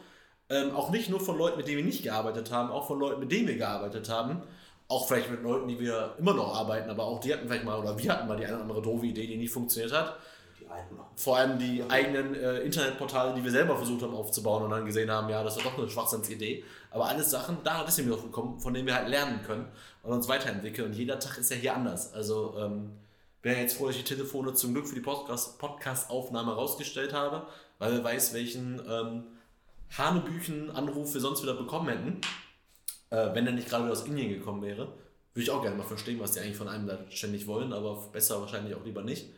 Ähm, auch nicht nur von Leuten, mit denen wir nicht gearbeitet haben, auch von Leuten, mit denen wir gearbeitet haben. Auch vielleicht mit Leuten, die wir immer noch arbeiten, aber auch die hatten vielleicht mal, oder wir hatten mal die eine oder andere doofe Idee, die nicht funktioniert hat. Vor allem die eigenen äh, Internetportale, die wir selber versucht haben aufzubauen und dann gesehen haben, ja, das ist doch eine Schwachsinnsidee. Aber alles Sachen, da ist mir drauf gekommen, von denen wir halt lernen können und uns weiterentwickeln. Und jeder Tag ist ja hier anders. Also ähm, ja jetzt froh, dass ich die Telefone zum Glück für die Podcast-Aufnahme rausgestellt habe, weil wer weiß, welchen ähm, Hanebüchen Anruf wir sonst wieder bekommen hätten, äh, wenn er nicht gerade wieder aus Indien gekommen wäre. Würde ich auch gerne mal verstehen, was die eigentlich von einem da ständig wollen, aber besser wahrscheinlich auch lieber nicht.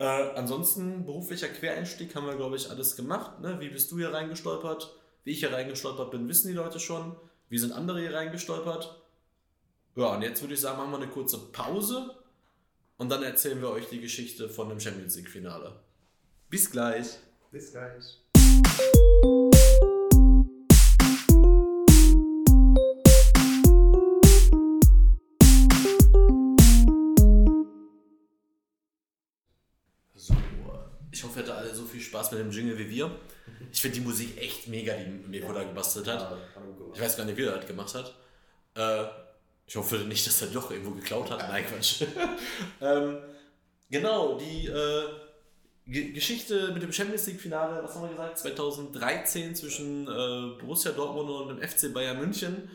Äh, ansonsten beruflicher Quereinstieg haben wir, glaube ich, alles gemacht. Ne? Wie bist du hier reingestolpert? Wie ich hier reingestolpert bin, wissen die Leute schon. Wie sind andere hier reingestolpert? Ja, und jetzt würde ich sagen, machen wir eine kurze Pause und dann erzählen wir euch die Geschichte von dem Champions League-Finale. Bis gleich. Bis gleich. Ich hoffe, ihr hattet alle so viel Spaß mit dem Jingle wie wir. Ich finde die Musik echt mega, die Mirko da gebastelt hat. Ich weiß gar nicht, wie er das gemacht hat. Äh, ich hoffe nicht, dass er doch irgendwo geklaut hat. Nein, Quatsch. ähm, genau, die äh, Ge Geschichte mit dem Champions League-Finale, was haben wir gesagt? 2013 zwischen äh, Borussia Dortmund und dem FC Bayern München.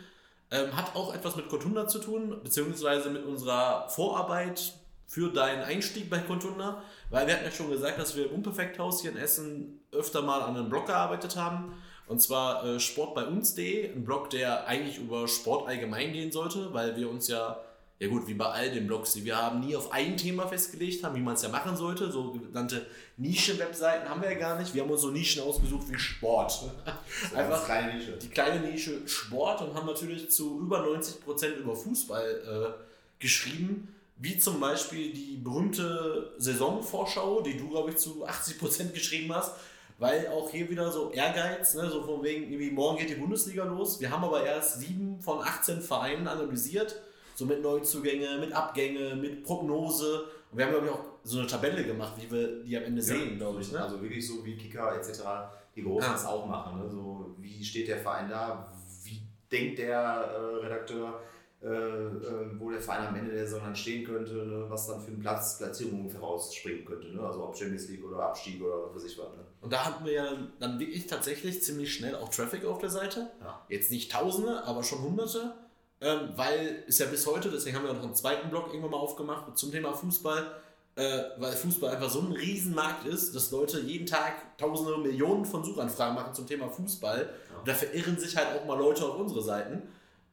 Ähm, hat auch etwas mit Contunda zu tun, beziehungsweise mit unserer Vorarbeit für deinen Einstieg bei Contunda. Weil wir hatten ja schon gesagt, dass wir im Unperfekthaus hier in Essen öfter mal an einem Blog gearbeitet haben. Und zwar äh, Sport bei uns.de, ein Blog, der eigentlich über Sport allgemein gehen sollte, weil wir uns ja, ja gut, wie bei all den Blogs, die wir haben, nie auf ein Thema festgelegt haben, wie man es ja machen sollte. So genannte Nischen-Webseiten haben wir ja gar nicht. Wir haben uns so Nischen ausgesucht wie Sport. Einfach Einfach kleine Nische. die kleine Nische Sport und haben natürlich zu über 90% über Fußball äh, geschrieben. Wie zum Beispiel die berühmte Saisonvorschau, die du, glaube ich, zu 80% geschrieben hast. Weil auch hier wieder so Ehrgeiz, ne, so von wegen, irgendwie morgen geht die Bundesliga los. Wir haben aber erst sieben von 18 Vereinen analysiert. So mit Neuzugänge, mit Abgänge, mit Prognose. Und wir haben, glaube ich, auch so eine Tabelle gemacht, wie wir die am Ende sehen, glaube ich. Ne? Also wirklich so wie Kicker etc. die Großen Ah. das auch machen. Ne? So, wie steht der Verein da? Wie denkt der äh, Redakteur, äh, äh, wo der Verein am Ende der Saison dann stehen könnte, ne? was dann für einen Platz, Platzierung ungefähr rausspringen könnte. Ne? Also ob Champions League oder Abstieg oder was weiß ich was. Ne? Und da hatten wir ja dann wirklich tatsächlich ziemlich schnell auch Traffic auf der Seite. Ja. Jetzt nicht Tausende, aber schon Hunderte. Ähm, weil ist ja bis heute, deswegen haben wir noch einen zweiten Blog irgendwann mal aufgemacht zum Thema Fußball, äh, weil Fußball einfach so ein Riesenmarkt ist, dass Leute jeden Tag Tausende, Millionen von Suchanfragen machen zum Thema Fußball. Und da verirren sich halt auch mal Leute auf unsere Seiten.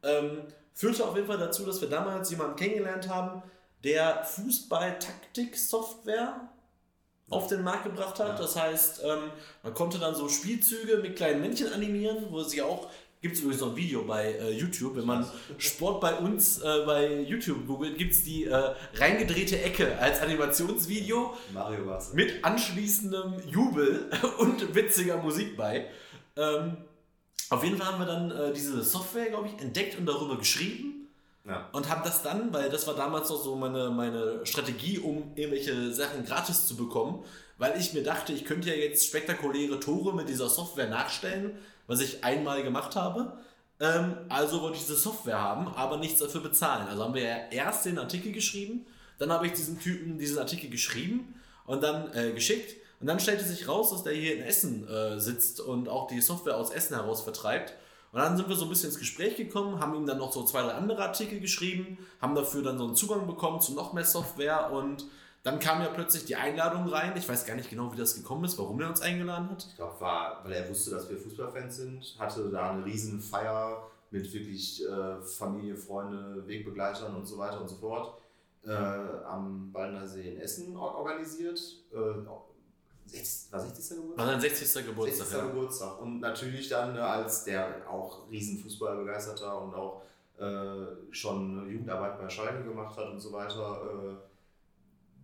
Ähm, führte auf jeden Fall dazu, dass wir damals jemanden kennengelernt haben, der Fußball-Taktik-Software auf den Markt gebracht hat. Ja. Das heißt, ähm, man konnte dann so Spielzüge mit kleinen Männchen animieren, wo sie auch, gibt es übrigens noch ein Video bei äh, YouTube, wenn man Sport bei uns äh, bei YouTube googelt, gibt es die äh, reingedrehte Ecke als Animationsvideo Mario war's. mit anschließendem Jubel und witziger Musik bei. Ähm, auf jeden Fall haben wir dann äh, diese Software, glaube ich, entdeckt und darüber geschrieben Ja. und habe das dann, weil das war damals noch so meine, meine Strategie, um irgendwelche Sachen gratis zu bekommen, weil ich mir dachte, ich könnte ja jetzt spektakuläre Tore mit dieser Software nachstellen, was ich einmal gemacht habe. Ähm, also wollte ich diese Software haben, aber nichts dafür bezahlen. Also haben wir ja erst den Artikel geschrieben, dann habe ich diesen Typen diesen Artikel geschrieben und dann äh, geschickt. Und dann stellte sich raus, dass der hier in Essen äh, sitzt und auch die Software aus Essen heraus vertreibt. Und dann sind wir so ein bisschen ins Gespräch gekommen, haben ihm dann noch so zwei, drei andere Artikel geschrieben, haben dafür dann so einen Zugang bekommen zu noch mehr Software und dann kam ja plötzlich die Einladung rein. Ich weiß gar nicht genau, wie das gekommen ist, warum er uns eingeladen hat. Ich glaube, weil er wusste, dass wir Fußballfans sind, hatte da eine riesen Feier mit wirklich äh, Familie, Freunde, Wegbegleitern und so weiter und so fort äh, am Baldner See in Essen or- organisiert. Äh, sechs- war 60. Geburtstag? War sein 60. Geburtstag. 60. Ja. Geburtstag. Und natürlich dann ne, als der auch riesen Fußballbegeisterter und auch äh, schon Jugendarbeit bei Schalke gemacht hat und so weiter, äh,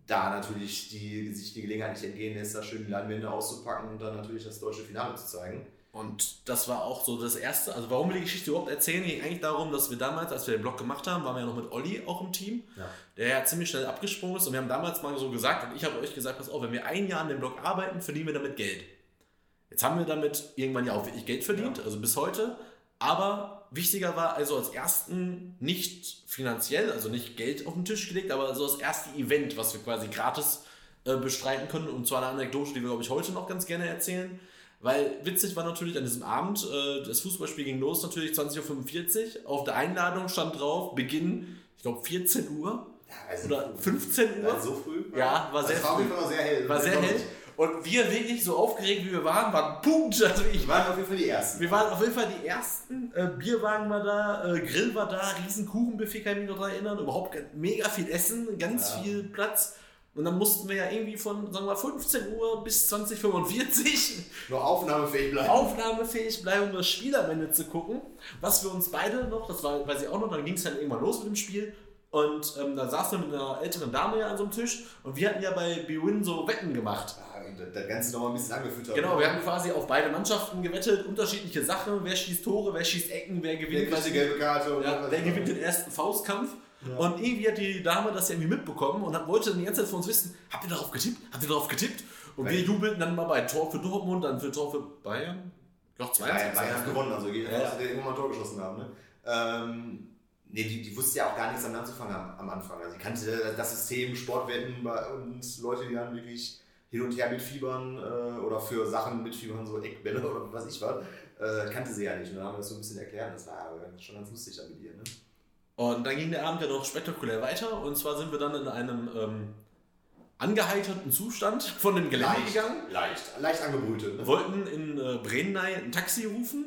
da natürlich die, sich die Gelegenheit nicht entgehen lässt, da schön die Leinwände auszupacken und dann natürlich das deutsche Finale zu zeigen. Und das war auch so das Erste. Also warum wir die Geschichte überhaupt erzählen, ging eigentlich darum, dass wir damals, als wir den Blog gemacht haben, waren wir ja noch mit Olli auch im Team, Ja. der ja ziemlich schnell abgesprungen ist. Und wir haben damals mal so gesagt, und ich habe euch gesagt, pass auf, wenn wir ein Jahr an dem Blog arbeiten, verdienen wir damit Geld. Jetzt haben wir damit irgendwann ja auch wirklich Geld verdient, also bis heute. Aber wichtiger war also als ersten nicht finanziell, also nicht Geld auf den Tisch gelegt, aber so das erste Event, was wir quasi gratis äh, bestreiten können. Und zwar eine Anekdote, die wir, glaube ich, heute noch ganz gerne erzählen. Weil witzig war natürlich an diesem Abend, äh, das Fußballspiel ging los, natürlich 20.45 Uhr. Auf der Einladung stand drauf, Beginn, ich glaube 14 Uhr Ja, also oder 15 Uhr. Also so früh? Ja, war sehr war auf früh. sehr hell. War sehr hell. Und wir wirklich so aufgeregt, wie wir waren, waren Punkt. Also ich, Wir waren auf jeden Fall die Ersten. wir waren auf jeden Fall die Ersten. Äh, Bierwagen war da, äh, Grill war da, riesen Kuchenbuffet, kann ich mich noch daran erinnern. Überhaupt mega viel Essen, ganz Ja. viel Platz. Und dann mussten wir ja irgendwie von, sagen wir mal, 15 Uhr bis 2045 Noch aufnahmefähig bleiben. aufnahmefähig bleiben, um das Spiel am Ende zu gucken. Was wir uns beide noch, das war, weiß ich auch noch, dann ging es dann irgendwann los mit dem Spiel. Und ähm, da saßen wir mit einer älteren Dame ja an so einem Tisch und wir hatten ja bei BWin so Wetten gemacht. Ja, und das- Ganze noch mal ein bisschen angefüttert. Genau, wir haben quasi auf beide Mannschaften gewettet, unterschiedliche Sachen, wer schießt Tore, wer schießt Ecken, wer Wer gewinnt, kriegt die gelbe Karte? ja, wer gewinnt den ersten Faustkampf. Ja. Und irgendwie hat die Dame das ja irgendwie mitbekommen und hat, wollte dann die ganze Zeit von uns wissen, habt ihr darauf getippt? Habt ihr darauf getippt? Und wir Weil- jubelten dann mal bei Tor für Dortmund, dann für Tor für Bayern. Doch, zwei Bayern, Bayern hat gewonnen, also geht Ja, dass die irgendwann mal ein Tor geschossen haben. Ne? Ähm, nee, die, die wusste ja auch gar nichts damit anzufangen am, am Anfang. Also die kannte das System, Sportwetten bei- und Leute, die dann wirklich hin und her mitfiebern äh, oder für Sachen mitfiebern, so Eckbälle oder was ich was, äh, kannte sie ja nicht. Und dann haben wir das so ein bisschen erklärt das war schon ganz lustig dann mit ihr. Und dann ging der Abend ja noch spektakulär weiter. Und zwar sind wir dann in einem ähm, angeheiterten Zustand von dem Gelände gegangen. leicht, leicht angebrütet. Ne? wollten in äh, Brenai ein Taxi rufen,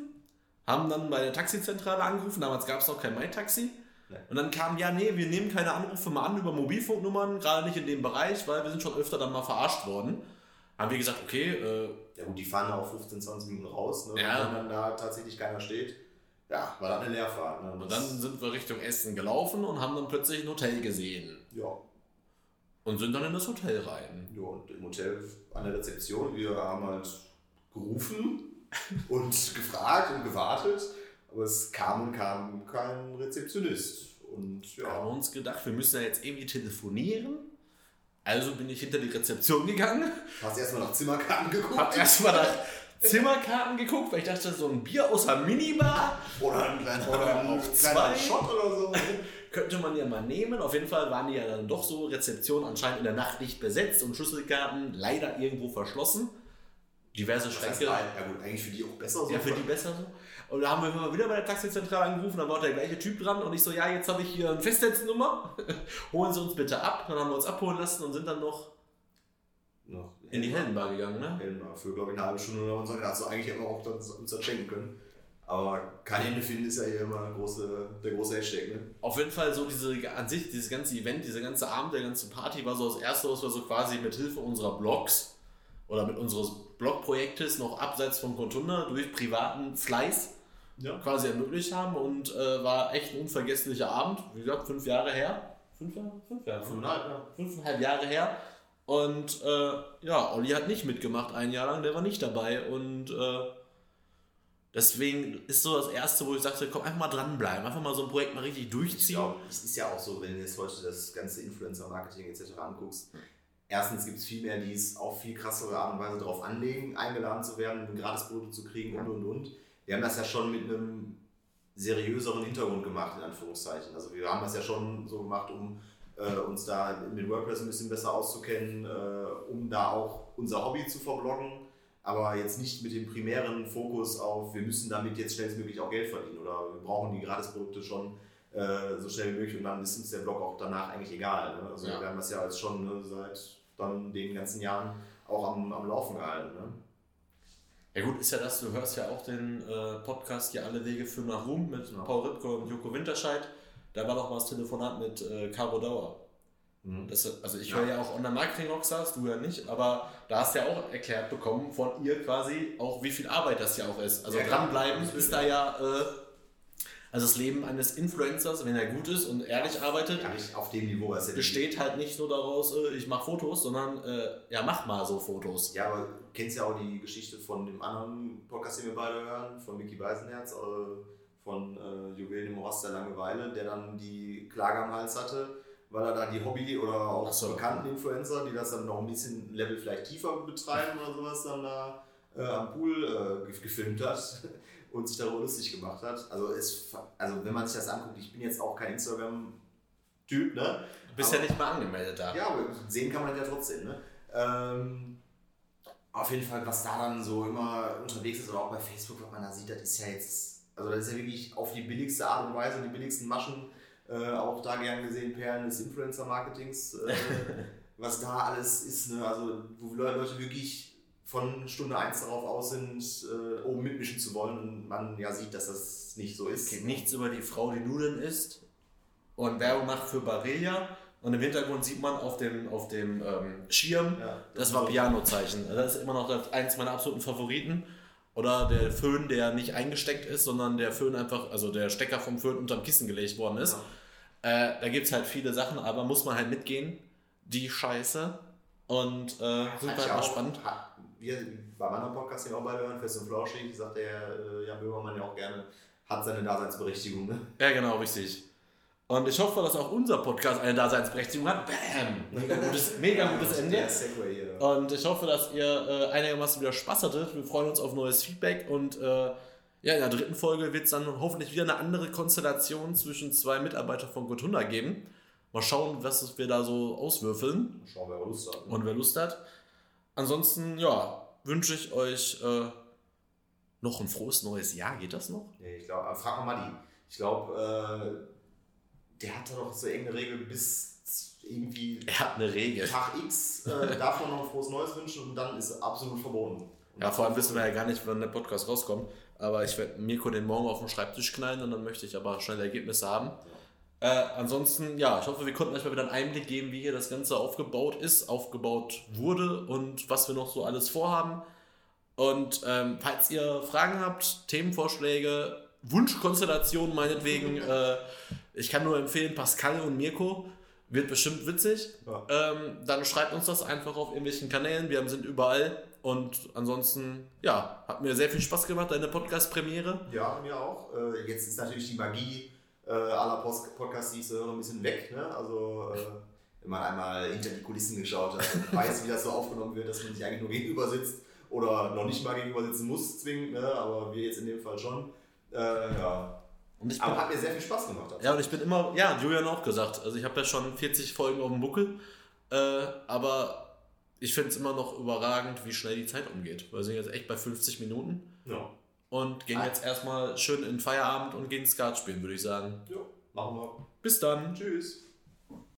haben dann bei der Taxizentrale angerufen, damals gab es noch kein MyTaxi. Nee. Und dann kam, ja, nee, wir nehmen keine Anrufe mehr an über Mobilfunknummern, gerade nicht in dem Bereich, weil wir sind schon öfter dann mal verarscht worden. Haben wir gesagt, okay, äh, Ja gut, die fahren da auch 15, 20 Minuten raus, ne? Ja. Wenn dann da tatsächlich keiner steht, ja, war das eine Leerfahrt. Ne? und dann sind wir Richtung Essen gelaufen und haben dann plötzlich ein Hotel gesehen. ja, Und sind dann in das Hotel rein. Ja, und im Hotel an der Rezeption, wir haben halt gerufen und gefragt und gewartet, aber es kam und kam kein Rezeptionist. Und Wir haben ja, uns gedacht, wir müssen ja jetzt irgendwie telefonieren. Also bin ich hinter die Rezeption gegangen. hast erstmal nach Zimmerkarten geguckt Hab erstmal nach Zimmerkarten geguckt, weil ich dachte, so ein Bier aus der Minibar oder ein kleiner, Oder ein auf kleiner zwei. Shot oder so. könnte man ja mal nehmen. Auf jeden Fall waren die ja dann doch so, Rezeption anscheinend in der Nacht nicht besetzt und Schlüsselkarten leider irgendwo verschlossen. Diverse Schränke. ja gut, eigentlich für die auch besser so. Ja, für die besser so. Und da haben wir immer wieder bei der Taxizentrale angerufen, dann war der gleiche Typ dran und ich so, ja, jetzt habe ich hier eine Festnetznummer, holen Sie uns bitte ab. Dann haben wir uns abholen lassen und sind dann noch Noch in die Heldenbar gegangen, ne? Heldenbar für, glaube ich, eine halbe Stunde oder so. Also eigentlich hätten wir auch das, uns das schenken können. Aber keine Hände finden ist ja hier immer große, der große Hashtag, ne? Auf jeden Fall so diese, an sich, dieses ganze Event, diese ganze Abend, der ganze Party war so das erste, was wir so quasi mit Hilfe unserer Blogs oder mit unseres Blogprojektes noch abseits von Contunda durch privaten Fleiß Ja. quasi ermöglicht haben und äh, war echt ein unvergesslicher Abend. Wie gesagt, fünf Jahre her. Fünf Jahre? Fünf Jahre. Fünfeinhalb. Fünfeinhalb Jahre her. Und äh, ja, Olli hat nicht mitgemacht ein Jahr lang, der war nicht dabei. Und äh, deswegen ist so das Erste, wo ich sagte, komm, einfach mal dranbleiben, einfach mal so ein Projekt mal richtig Ich durchziehen. glaube, es ist ja auch so, wenn du jetzt heute das ganze Influencer-Marketing etc. anguckst. Erstens gibt es viel mehr, die es auf viel krassere Art und Weise darauf anlegen, eingeladen zu werden, ein Gratisprodukt zu kriegen und und und. Wir haben das ja schon mit einem seriöseren Hintergrund gemacht, in Anführungszeichen. Also wir haben das ja schon so gemacht, um äh, uns da mit WordPress ein bisschen besser auszukennen, äh, um da auch unser Hobby zu verbloggen, aber jetzt nicht mit dem primären Fokus auf, wir müssen damit jetzt schnellstmöglich auch Geld verdienen oder wir brauchen die Gratisprodukte schon äh, so schnell wie möglich und dann ist uns der Blog auch danach eigentlich egal. Ne? Also Ja. wir haben das ja jetzt schon ne, seit dann den ganzen Jahren auch am, am Laufen gehalten. Ne? Ja gut, ist ja das, du hörst ja auch den äh, Podcast hier Alle Wege führen nach Ruhm mit Ja. Paul Ripke und Joko Winterscheid. Da war doch mal das Telefonat mit äh, Caro Dauer. Mhm. Das, also ich Ja. höre ja auch Online-Marketing-Rockstars, du ja nicht, aber da hast du ja auch erklärt bekommen von ihr quasi auch, wie viel Arbeit das ja auch ist. Also Ja, dranbleiben ist da ja, äh, also das Leben eines Influencers, wenn er gut ist und ehrlich arbeitet, Niveau, besteht halt nicht nur daraus, äh, ich mache Fotos, sondern äh, ja, mach mal so Fotos. Ja, aber du kennst ja auch die Geschichte von dem anderen Podcast, den wir beide hören, von Mickey Beisenherz, äh, von äh, Juwelen im Morast der Langeweile, der dann die Klage am Hals hatte, weil er da die Hobby- oder auch so. bekannten Influencer, die das dann noch ein bisschen ein Level vielleicht tiefer betreiben oder sowas, dann da äh, am Pool äh, gef- gefilmt hat und sich darüber lustig gemacht hat. Also, es, also wenn man sich das anguckt, ich bin jetzt auch kein Instagram-Typ, ne? Du bist Aber- ja nicht mal angemeldet da. Ja, aber sehen kann man ja trotzdem. Ne? Ähm, auf jeden Fall, was da dann so immer unterwegs ist oder auch bei Facebook, was man da sieht, das ist ja jetzt, also das ist ja wirklich auf die billigste Art und Weise, die billigsten Maschen, äh, auch da gern gesehen, Perlen des Influencer-Marketings. Äh, was da alles ist, ne? also wo Leute wirklich von Stunde 1 darauf aus sind, äh, oben mitmischen zu wollen und man ja sieht, dass das nicht so ist. Geht nichts über die Frau, die Nudeln isst und Werbung macht für Barilla und im Hintergrund sieht man auf dem, auf dem ähm, Schirm Ja, das war Piano-Zeichen. Das ist immer noch das- eins meiner absoluten Favoriten. Oder der Föhn, der nicht eingesteckt ist, sondern der Föhn einfach, also der Stecker vom Föhn unterm Kissen gelegt worden ist. Äh, da gibt es halt viele Sachen, aber muss man halt mitgehen. Die Scheiße. Und äh, ja halt mal auch- spannend. Hat, wir, bei meinem Podcast, den auch beide hören, Fest und Flauschig, sagt der äh, Jan Böhmermann ja auch gerne, hat seine Daseinsberechtigung. Ne? Ja, genau, richtig. Und ich hoffe, dass auch unser Podcast eine Daseinsberechtigung hat. Bam! Mega gutes, mega gutes Ende. Und ich hoffe, dass ihr äh, einigermaßen wieder Spaß hattet. Wir freuen uns auf neues Feedback und äh, ja, in der dritten Folge wird es dann hoffentlich wieder eine andere Konstellation zwischen zwei Mitarbeitern von Gotunda geben. Mal schauen, was wir da so auswürfeln Schauen wir, wer Lust hat. Ne? und wer Lust hat. Ansonsten, ja, wünsche ich euch äh, noch ein frohes neues Jahr. Geht das noch? Nee, ich glaube, frag mal Matti. Ich glaube, äh, der hat da doch so irgendeine Regel bis irgendwie Er hat eine Regel. Tag X äh, darf man noch ein frohes Neues wünschen und dann ist es absolut verboten. Und Ja, vor allem wissen wir ja gar nicht, wann der Podcast rauskommt. Aber ich werde Mirko den morgen auf den Schreibtisch knallen und dann möchte ich aber schnell Ergebnisse haben. Äh, ansonsten, ja, ich hoffe, wir konnten euch mal wieder einen Einblick geben, wie hier das Ganze aufgebaut ist, aufgebaut wurde und was wir noch so alles vorhaben. Und ähm, falls ihr Fragen habt, Themenvorschläge, Wunschkonstellationen meinetwegen, äh, ich kann nur empfehlen, Pascal und Mirko. Wird bestimmt witzig. Ja. Ähm, dann schreibt uns das einfach auf irgendwelchen Kanälen. Wir sind überall. Und ansonsten, ja, hat mir sehr viel Spaß gemacht, deine Podcast-Premiere. Ja, mir auch. Äh, jetzt ist natürlich die Magie äh, aller Podcasts, die ich so höre, ein bisschen weg. Ne? Also, äh, wenn man einmal hinter die Kulissen geschaut hat weiß, wie das so aufgenommen wird, dass man sich eigentlich nur gegenüber sitzt oder noch nicht mal gegenüber sitzen muss, zwingend, ne? aber wir jetzt in dem Fall schon. Äh, ja. Und Aber hat mir sehr viel Spaß gemacht. ja, und ich bin immer, ja, Julian auch gesagt. Also ich habe ja schon 40 Folgen auf dem Buckel. Äh, aber ich finde es immer noch überragend, wie schnell die Zeit umgeht. Wir sind jetzt echt bei 50 Minuten Ja. und gehen Ah. jetzt erstmal schön in Feierabend und gehen Skat spielen, würde ich sagen. ja, machen wir. Bis dann. Tschüss.